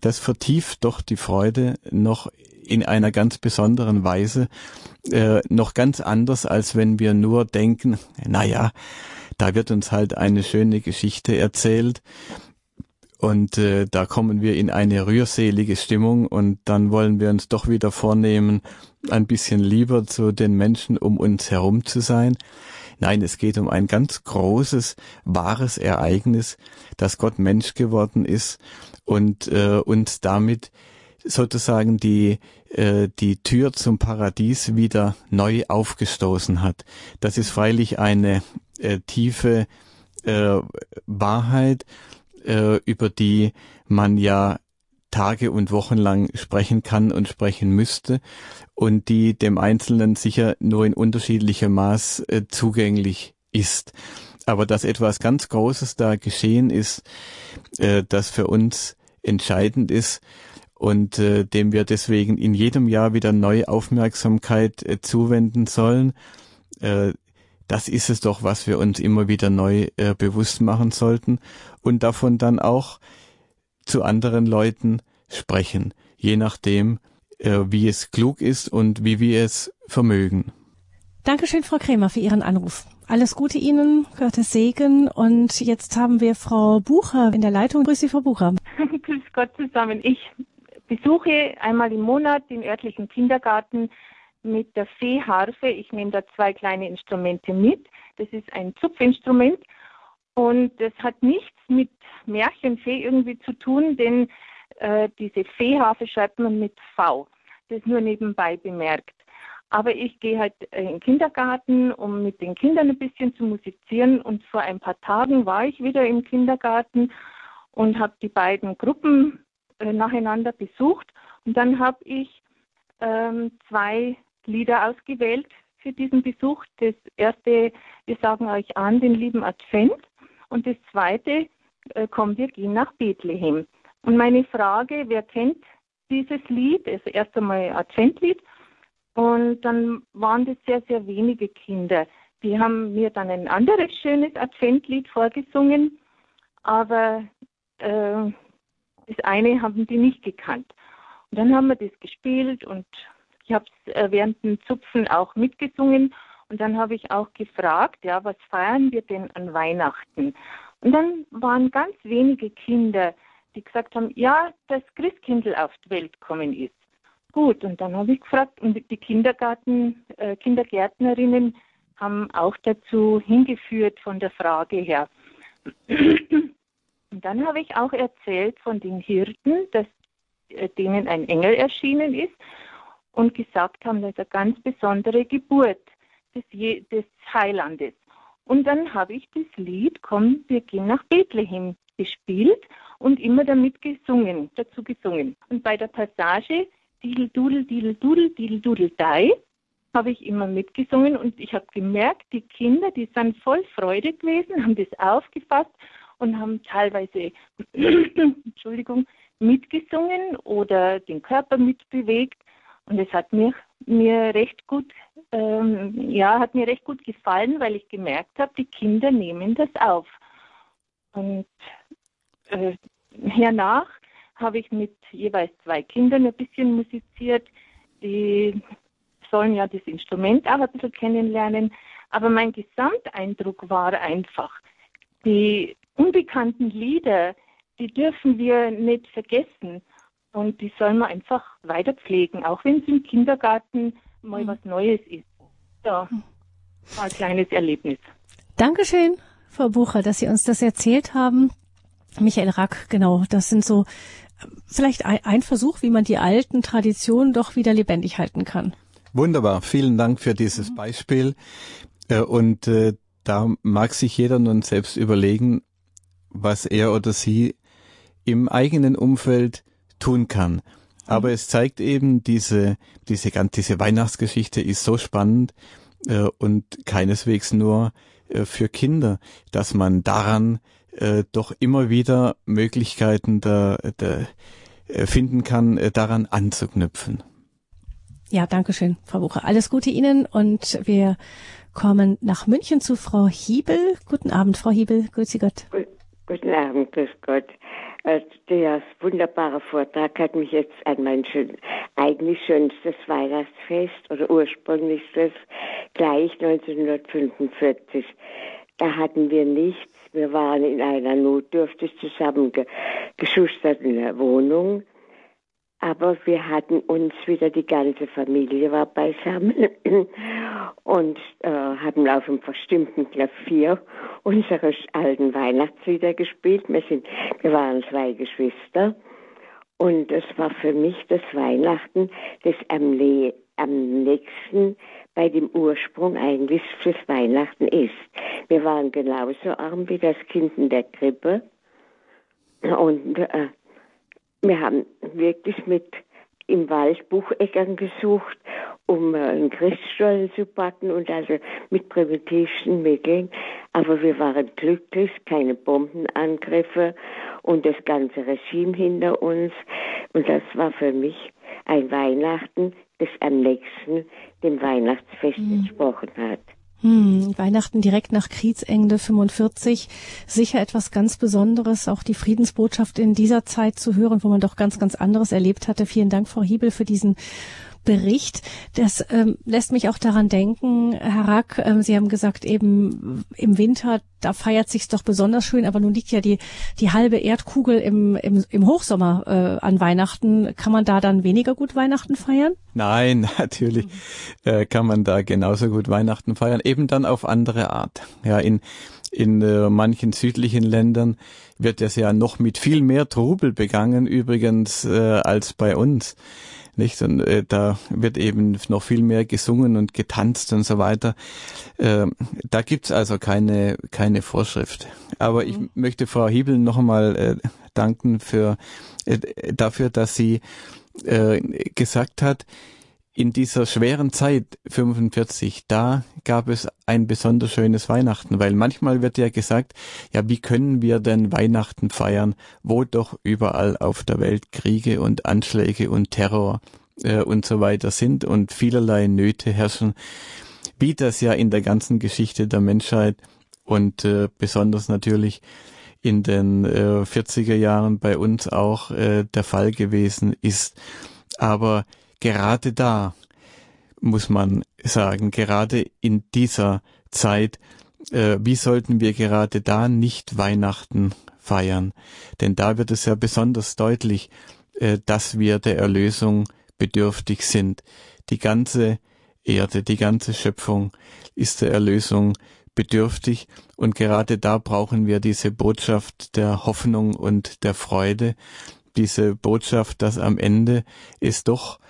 das vertieft doch die Freude noch in einer ganz besonderen Weise, äh, noch ganz anders, als wenn wir nur denken, na ja, da wird uns halt eine schöne Geschichte erzählt und äh, da kommen wir in eine rührselige Stimmung und dann wollen wir uns doch wieder vornehmen, ein bisschen lieber zu den Menschen um uns herum zu sein. Nein, es geht um ein ganz großes, wahres Ereignis, dass Gott Mensch geworden ist und äh, uns damit sozusagen die äh, die Tür zum Paradies wieder neu aufgestoßen hat. Das ist freilich eine äh, tiefe äh, Wahrheit, äh, über die man ja Tage und Wochen lang sprechen kann und sprechen müsste und die dem Einzelnen sicher nur in unterschiedlichem Maß äh, zugänglich ist. Aber dass etwas ganz Großes da geschehen ist, äh, das für uns entscheidend ist und äh, dem wir deswegen in jedem Jahr wieder neue Aufmerksamkeit äh, zuwenden sollen, äh, das ist es doch, was wir uns immer wieder neu äh, bewusst machen sollten und davon dann auch zu anderen Leuten sprechen, je nachdem, äh, wie es klug ist und wie wir es vermögen. Dankeschön, Frau Krämer, für Ihren Anruf. Alles Gute Ihnen, Gottes Segen. Und jetzt haben wir Frau Bucher in der Leitung. Grüß Sie, Frau Bucher. Grüß Gott zusammen. Ich besuche einmal im Monat den örtlichen Kindergarten mit der Fee-Harfe. Ich nehme da zwei kleine Instrumente mit. Das ist ein Zupfinstrument und das hat nichts mit Märchenfee irgendwie zu tun, denn äh, diese Fee-Harfe schreibt man mit V. Das nur nebenbei bemerkt. Aber ich gehe halt in den Kindergarten, um mit den Kindern ein bisschen zu musizieren. Und vor ein paar Tagen war ich wieder im Kindergarten und habe die beiden Gruppen äh, nacheinander besucht. Und dann habe ich ähm, zwei Lieder ausgewählt für diesen Besuch. Das erste, wir sagen euch an, den lieben Advent. Und das zweite, äh, komm, wir gehen nach Bethlehem. Und meine Frage, wer kennt dieses Lied? Also erst einmal Adventlied. Und dann waren das sehr, sehr wenige Kinder. Die haben mir dann ein anderes schönes Adventlied vorgesungen, aber äh, das eine haben die nicht gekannt. Und dann haben wir das gespielt und ich habe es äh, während dem Zupfen auch mitgesungen und dann habe ich auch gefragt, ja, was feiern wir denn an Weihnachten? Und dann waren ganz wenige Kinder, die gesagt haben, ja, dass Christkindl auf die Welt kommen ist. Gut, und dann habe ich gefragt, und die Kindergarten, äh, Kindergärtnerinnen haben auch dazu hingeführt von der Frage her. Und dann habe ich auch erzählt von den Hirten, dass äh, denen ein Engel erschienen ist und gesagt haben, das ist eine ganz besondere Geburt des, Je des Heilandes. Und dann habe ich das Lied, komm, wir gehen nach Bethlehem, gespielt und immer damit gesungen, dazu gesungen. Und bei der Passage Didel Dudel, Didel Dudel, Didel Dudel Dei habe ich immer mitgesungen und ich habe gemerkt, die Kinder, die sind voll Freude gewesen, haben das aufgefasst und haben teilweise, Entschuldigung, mitgesungen oder den Körper mitbewegt und es hat mir, mir recht gut, ähm, ja, hat mir recht gut gefallen, weil ich gemerkt habe, die Kinder nehmen das auf. Und äh, hernach habe ich mit jeweils zwei Kindern ein bisschen musiziert. Die sollen ja das Instrument auch ein bisschen kennenlernen. Aber mein Gesamteindruck war einfach, die unbekannten Lieder, die dürfen wir nicht vergessen. Und die soll man einfach weiter pflegen, auch wenn es im Kindergarten mal mhm. was Neues ist. Ja, war ein kleines Erlebnis. Dankeschön, Frau Bucher, dass Sie uns das erzählt haben. Michael Rack, genau, das sind so vielleicht ein Versuch, wie man die alten Traditionen doch wieder lebendig halten kann. Wunderbar, vielen Dank für dieses mhm. Beispiel. Äh, und äh, da mag sich jeder nun selbst überlegen, was er oder sie im eigenen Umfeld tun kann. Aber mhm. es zeigt eben, diese, diese, diese Weihnachtsgeschichte ist so spannend äh, und keineswegs nur äh, für Kinder, dass man daran äh, doch immer wieder Möglichkeiten der, der, äh, finden kann, äh, daran anzuknüpfen. Ja, danke schön, Frau Bucher. Alles Gute Ihnen und wir kommen nach München zu Frau Hiebel. Guten Abend, Frau Hiebel. Grüße Gott. Guten Abend, grüß Gott. Äh, der wunderbare Vortrag hat mich jetzt an mein schön, eigentlich schönstes Weihnachtsfest oder ursprünglichstes gleich 1945. Da hatten wir nichts wir waren in einer notdürftig zusammengeschusterten Wohnung, aber wir hatten uns wieder, die ganze Familie war beisammen und äh, haben auf einem verstimmten Klavier unsere alten Weihnachtslieder gespielt. Wir, sind, wir waren zwei Geschwister und es war für mich das Weihnachten, das am, am nächsten bei dem Ursprung eigentlich fürs Weihnachten ist. Wir waren genauso arm wie das Kind in der Krippe. Und äh, wir haben wirklich mit im Wald Bucheckern gesucht, um äh, einen Christstollen zu backen und also mit primitivsten Mitteln. Aber wir waren glücklich, keine Bombenangriffe und das ganze Regime hinter uns. Und das war für mich ein Weihnachten, das am nächsten dem Weihnachtsfest mhm. entsprochen hat. Hm, Weihnachten direkt nach Kriegsende 45, sicher etwas ganz Besonderes, auch die Friedensbotschaft in dieser Zeit zu hören, wo man doch ganz, ganz anderes erlebt hatte. Vielen Dank, Frau Hiebel, für diesen Bericht. Das ähm, lässt mich auch daran denken, Herr Rack, ähm, Sie haben gesagt, eben im Winter, da feiert sich's doch besonders schön, aber nun liegt ja die, die halbe Erdkugel im, im, im Hochsommer äh, an Weihnachten. Kann man da dann weniger gut Weihnachten feiern? Nein, natürlich äh, kann man da genauso gut Weihnachten feiern, eben dann auf andere Art. Ja, in in äh, manchen südlichen Ländern wird es ja noch mit viel mehr Trubel begangen, übrigens, äh, als bei uns nicht? Und äh, da wird eben noch viel mehr gesungen und getanzt und so weiter. Äh, da gibt's also keine, keine Vorschrift. Aber ich mhm. möchte Frau Hiebel noch einmal äh, danken für, äh, dafür, dass sie äh, gesagt hat, in dieser schweren Zeit 45, da gab es ein besonders schönes Weihnachten, weil manchmal wird ja gesagt, ja, wie können wir denn Weihnachten feiern, wo doch überall auf der Welt Kriege und Anschläge und Terror äh, und so weiter sind und vielerlei Nöte herrschen, wie das ja in der ganzen Geschichte der Menschheit und äh, besonders natürlich in den äh, 40er Jahren bei uns auch äh, der Fall gewesen ist. Aber gerade da muss man sagen, gerade in dieser Zeit, äh, wie sollten wir gerade da nicht Weihnachten feiern? Denn da wird es ja besonders deutlich, äh, dass wir der Erlösung bedürftig sind. Die ganze Erde, die ganze Schöpfung ist der Erlösung bedürftig und gerade da brauchen wir diese Botschaft der Hoffnung und der Freude, diese Botschaft, dass am Ende es doch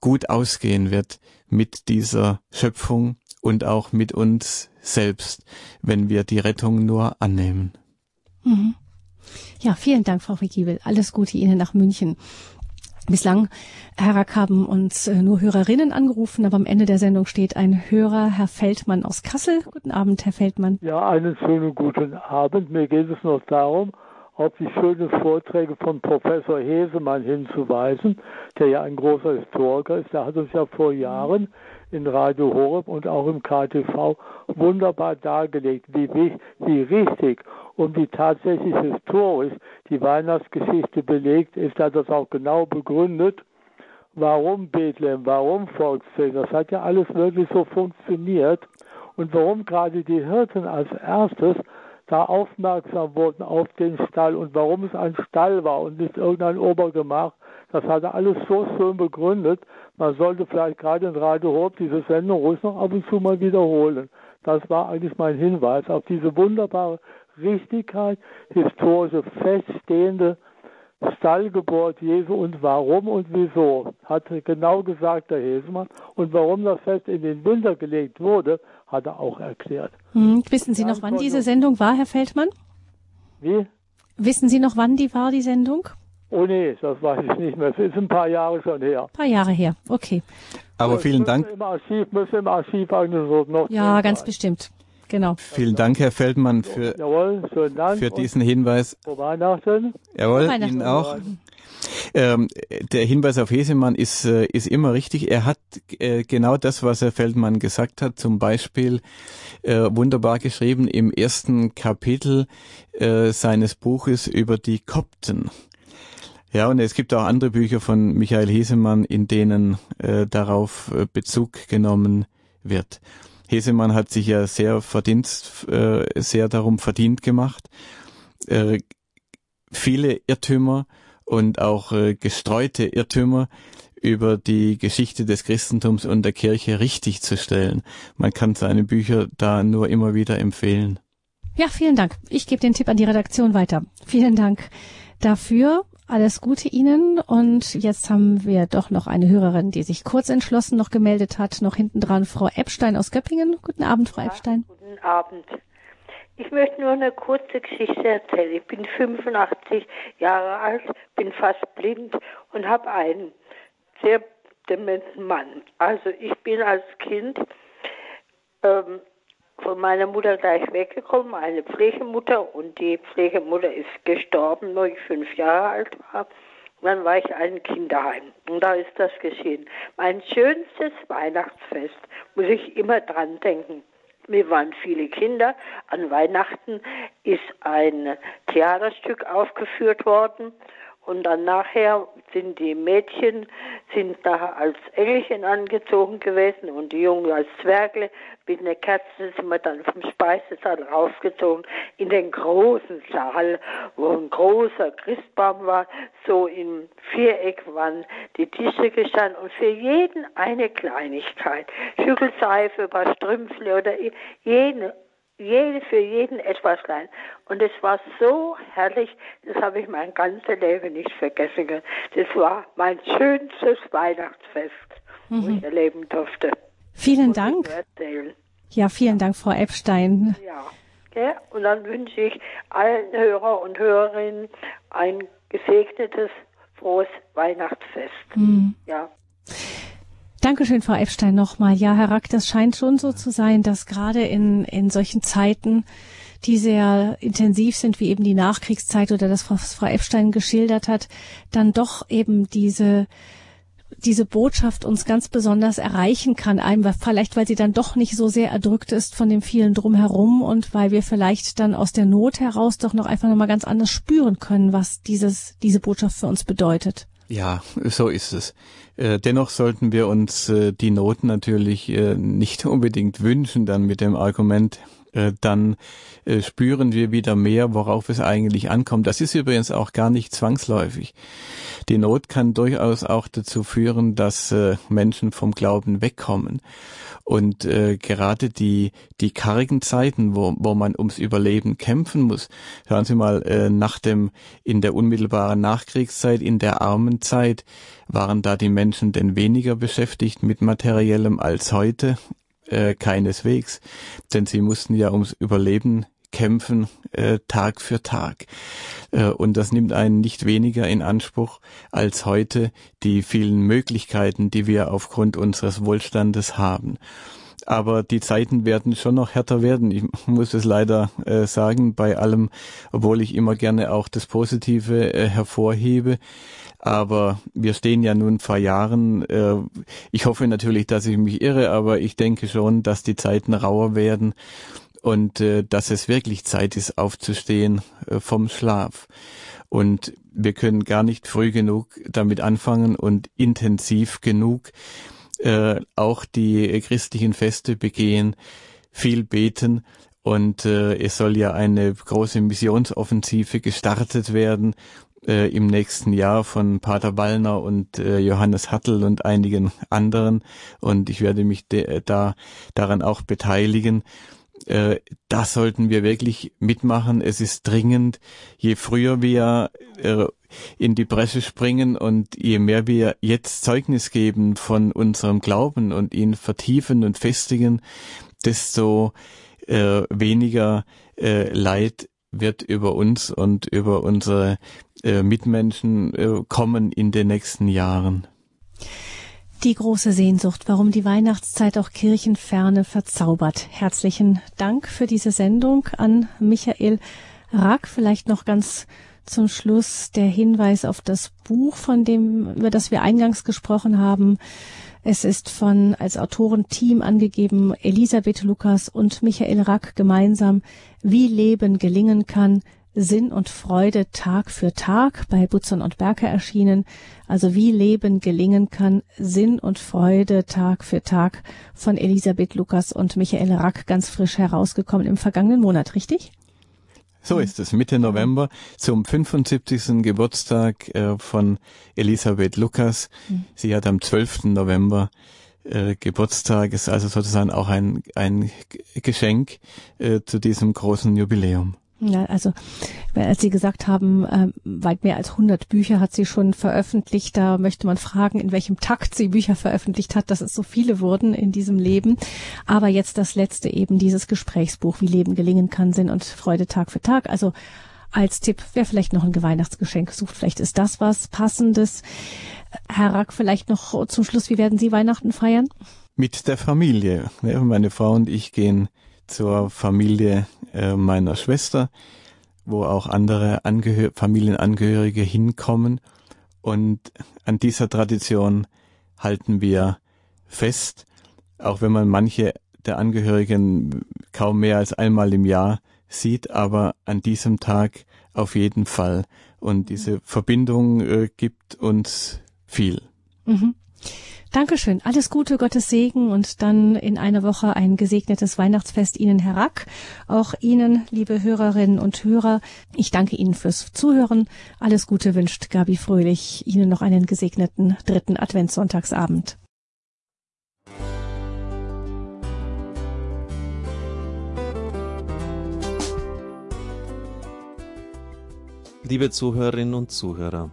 gut ausgehen wird mit dieser Schöpfung und auch mit uns selbst, wenn wir die Rettung nur annehmen. Mhm. Ja, vielen Dank, Frau Rigiebel. Alles Gute Ihnen nach München. Bislang, Herr Rack, haben uns äh, nur Hörerinnen angerufen, aber am Ende der Sendung steht ein Hörer, Herr Feldmann aus Kassel. Guten Abend, Herr Feldmann. Ja, einen schönen guten Abend. Mir geht es noch darum, auf die schönen Vorträge von Professor Hesemann hinzuweisen, der ja ein großer Historiker ist. Der hat uns ja vor Jahren in Radio Horeb und auch im KTV wunderbar dargelegt, wie, wie richtig und wie tatsächlich historisch die Weihnachtsgeschichte belegt ist. Er hat das auch genau begründet. Warum Bethlehem, warum Volkszählen, das hat ja alles wirklich so funktioniert. Und warum gerade die Hirten als erstes da aufmerksam wurden auf den Stall und warum es ein Stall war und nicht irgendein Obergemach, das hat er alles so schön begründet. Man sollte vielleicht gerade in Radio diese Sendung ruhig noch ab und zu mal wiederholen. Das war eigentlich mein Hinweis auf diese wunderbare Richtigkeit, historische, feststehende Stallgeburt Jesu und warum und wieso, hat genau gesagt der Hesemann. Und warum das Fest in den Winter gelegt wurde, hat er auch erklärt. Hm, wissen Sie noch, wann diese Sendung war, Herr Feldmann? Wie? Wissen Sie noch, wann die war, die Sendung? Oh nee, das weiß ich nicht mehr. Es ist ein paar Jahre schon her. Ein paar Jahre her, okay. Aber vielen Dank. Im Archiv, müsste im Archiv eigentlich so noch. Ja, ganz sein. bestimmt. Genau. Vielen Dank, Herr Feldmann, für, Jawohl, Dank für diesen Hinweis. Frohe Weihnachten. Jawohl, Weihnachten. Ihnen auch. Ähm, der Hinweis auf Hesemann ist, äh, ist immer richtig. Er hat äh, genau das, was Herr Feldmann gesagt hat, zum Beispiel äh, wunderbar geschrieben im ersten Kapitel äh, seines Buches über die Kopten. Ja, und es gibt auch andere Bücher von Michael Hesemann, in denen äh, darauf äh, Bezug genommen wird. Hesemann hat sich ja sehr verdienst, äh, sehr darum verdient gemacht, äh, viele Irrtümer und auch äh, gestreute Irrtümer über die Geschichte des Christentums und der Kirche richtig zu stellen. Man kann seine Bücher da nur immer wieder empfehlen. Ja, vielen Dank. Ich gebe den Tipp an die Redaktion weiter. Vielen Dank dafür. Alles Gute Ihnen. Und jetzt haben wir doch noch eine Hörerin, die sich kurz entschlossen noch gemeldet hat. Noch hinten dran Frau Epstein aus Göppingen. Guten Abend, Frau Epstein. Guten Abend. Ich möchte nur eine kurze Geschichte erzählen. Ich bin 85 Jahre alt, bin fast blind und habe einen sehr dementen Mann. Also ich bin als Kind ähm, von meiner Mutter gleich weggekommen, eine Pflegemutter und die Pflegemutter ist gestorben, als ich fünf Jahre alt war. Dann war ich in einem Kinderheim und da ist das geschehen. Mein schönstes Weihnachtsfest, muss ich immer dran denken. Wir waren viele Kinder. An Weihnachten ist ein Theaterstück aufgeführt worden und dann nachher sind die Mädchen sind da als Engelchen angezogen gewesen und die Jungen als Zwergle. Mit einer Kerze sind wir dann vom Speisesaal raufgezogen in den großen Saal, wo ein großer Christbaum war. So im Viereck waren die Tische gestanden und für jeden eine Kleinigkeit. Schüttelseife, ein paar Strümpfle oder jene jede für jeden etwas klein. Und es war so herrlich, das habe ich mein ganzes Leben nicht vergessen. Das war mein schönstes Weihnachtsfest, mhm. wo ich erleben durfte. Vielen Dank. Ja, vielen Dank, Frau Epstein. Ja. ja. Und dann wünsche ich allen Hörer und Hörerinnen ein gesegnetes, frohes Weihnachtsfest. Mhm. Ja. Dankeschön, Frau Epstein, nochmal. Ja, Herr Rack, das scheint schon so zu sein, dass gerade in, in solchen Zeiten, die sehr intensiv sind, wie eben die Nachkriegszeit oder das, was Frau Epstein geschildert hat, dann doch eben diese diese Botschaft uns ganz besonders erreichen kann, einem vielleicht, weil sie dann doch nicht so sehr erdrückt ist von dem vielen drumherum und weil wir vielleicht dann aus der Not heraus doch noch einfach nochmal ganz anders spüren können, was dieses, diese Botschaft für uns bedeutet. Ja, so ist es. Äh, dennoch sollten wir uns äh, die Noten natürlich äh, nicht unbedingt wünschen, dann mit dem Argument, dann spüren wir wieder mehr, worauf es eigentlich ankommt. Das ist übrigens auch gar nicht zwangsläufig. Die Not kann durchaus auch dazu führen, dass Menschen vom Glauben wegkommen. Und äh, gerade die, die kargen Zeiten, wo, wo man ums Überleben kämpfen muss, hören Sie mal, äh, nach dem, in der unmittelbaren Nachkriegszeit, in der armen Zeit, waren da die Menschen denn weniger beschäftigt mit Materiellem als heute? Äh, keineswegs. Denn sie mussten ja ums Überleben kämpfen äh, Tag für Tag. Äh, und das nimmt einen nicht weniger in Anspruch als heute die vielen Möglichkeiten, die wir aufgrund unseres Wohlstandes haben. Aber die Zeiten werden schon noch härter werden. Ich muss es leider äh, sagen, bei allem, obwohl ich immer gerne auch das Positive äh, hervorhebe. Aber wir stehen ja nun vor Jahren. Äh, ich hoffe natürlich, dass ich mich irre, aber ich denke schon, dass die Zeiten rauer werden und äh, dass es wirklich Zeit ist, aufzustehen äh, vom Schlaf. Und wir können gar nicht früh genug damit anfangen und intensiv genug äh, auch die christlichen Feste begehen, viel beten. Und äh, es soll ja eine große Missionsoffensive gestartet werden äh, im nächsten Jahr von Pater Wallner und äh, Johannes Hattel und einigen anderen. Und ich werde mich da daran auch beteiligen äh, das sollten wir wirklich mitmachen. Es ist dringend, je früher wir äh, in die Presse springen und je mehr wir jetzt Zeugnis geben von unserem Glauben und ihn vertiefen und festigen, desto äh, weniger äh, Leid wird über uns und über unsere äh, Mitmenschen äh, kommen in den nächsten Jahren die große Sehnsucht, warum die Weihnachtszeit auch Kirchenferne verzaubert. Herzlichen Dank für diese Sendung an Michael Rack. Vielleicht noch ganz zum Schluss der Hinweis auf das Buch, von dem, über das wir eingangs gesprochen haben. Es ist von als Autorenteam angegeben Elisabeth Lukas und Michael Rack gemeinsam, wie Leben gelingen kann, Sinn und Freude Tag für Tag bei Butzern und Berker erschienen. Also wie Leben gelingen kann, Sinn und Freude Tag für Tag von Elisabeth Lukas und Michael Rack ganz frisch herausgekommen im vergangenen Monat, richtig? So ist es, Mitte November zum 75. Geburtstag äh, von Elisabeth Lukas. Mhm. Sie hat am 12. November äh, Geburtstag, ist also sozusagen auch ein, ein Geschenk äh, zu diesem großen Jubiläum. Ja, also als Sie gesagt haben, äh, weit mehr als 100 Bücher hat sie schon veröffentlicht, da möchte man fragen, in welchem Takt sie Bücher veröffentlicht hat, dass es so viele wurden in diesem Leben. Aber jetzt das letzte eben dieses Gesprächsbuch, wie Leben gelingen kann, Sinn und Freude Tag für Tag. Also als Tipp, wer vielleicht noch ein Weihnachtsgeschenk sucht, vielleicht ist das was Passendes. Herr Rack, vielleicht noch zum Schluss, wie werden Sie Weihnachten feiern? Mit der Familie. Meine Frau und ich gehen zur Familie äh, meiner Schwester, wo auch andere Angehör Familienangehörige hinkommen. Und an dieser Tradition halten wir fest, auch wenn man manche der Angehörigen kaum mehr als einmal im Jahr sieht, aber an diesem Tag auf jeden Fall. Und diese Verbindung äh, gibt uns viel. Mhm. Dankeschön. Alles Gute, Gottes Segen und dann in einer Woche ein gesegnetes Weihnachtsfest Ihnen, Herr. Auch Ihnen, liebe Hörerinnen und Hörer. Ich danke Ihnen fürs Zuhören. Alles Gute wünscht Gabi Fröhlich. Ihnen noch einen gesegneten dritten Adventssonntagsabend. Liebe Zuhörerinnen und Zuhörer,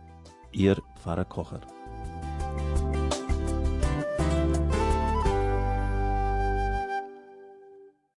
Ihr Pfarrer Kocher.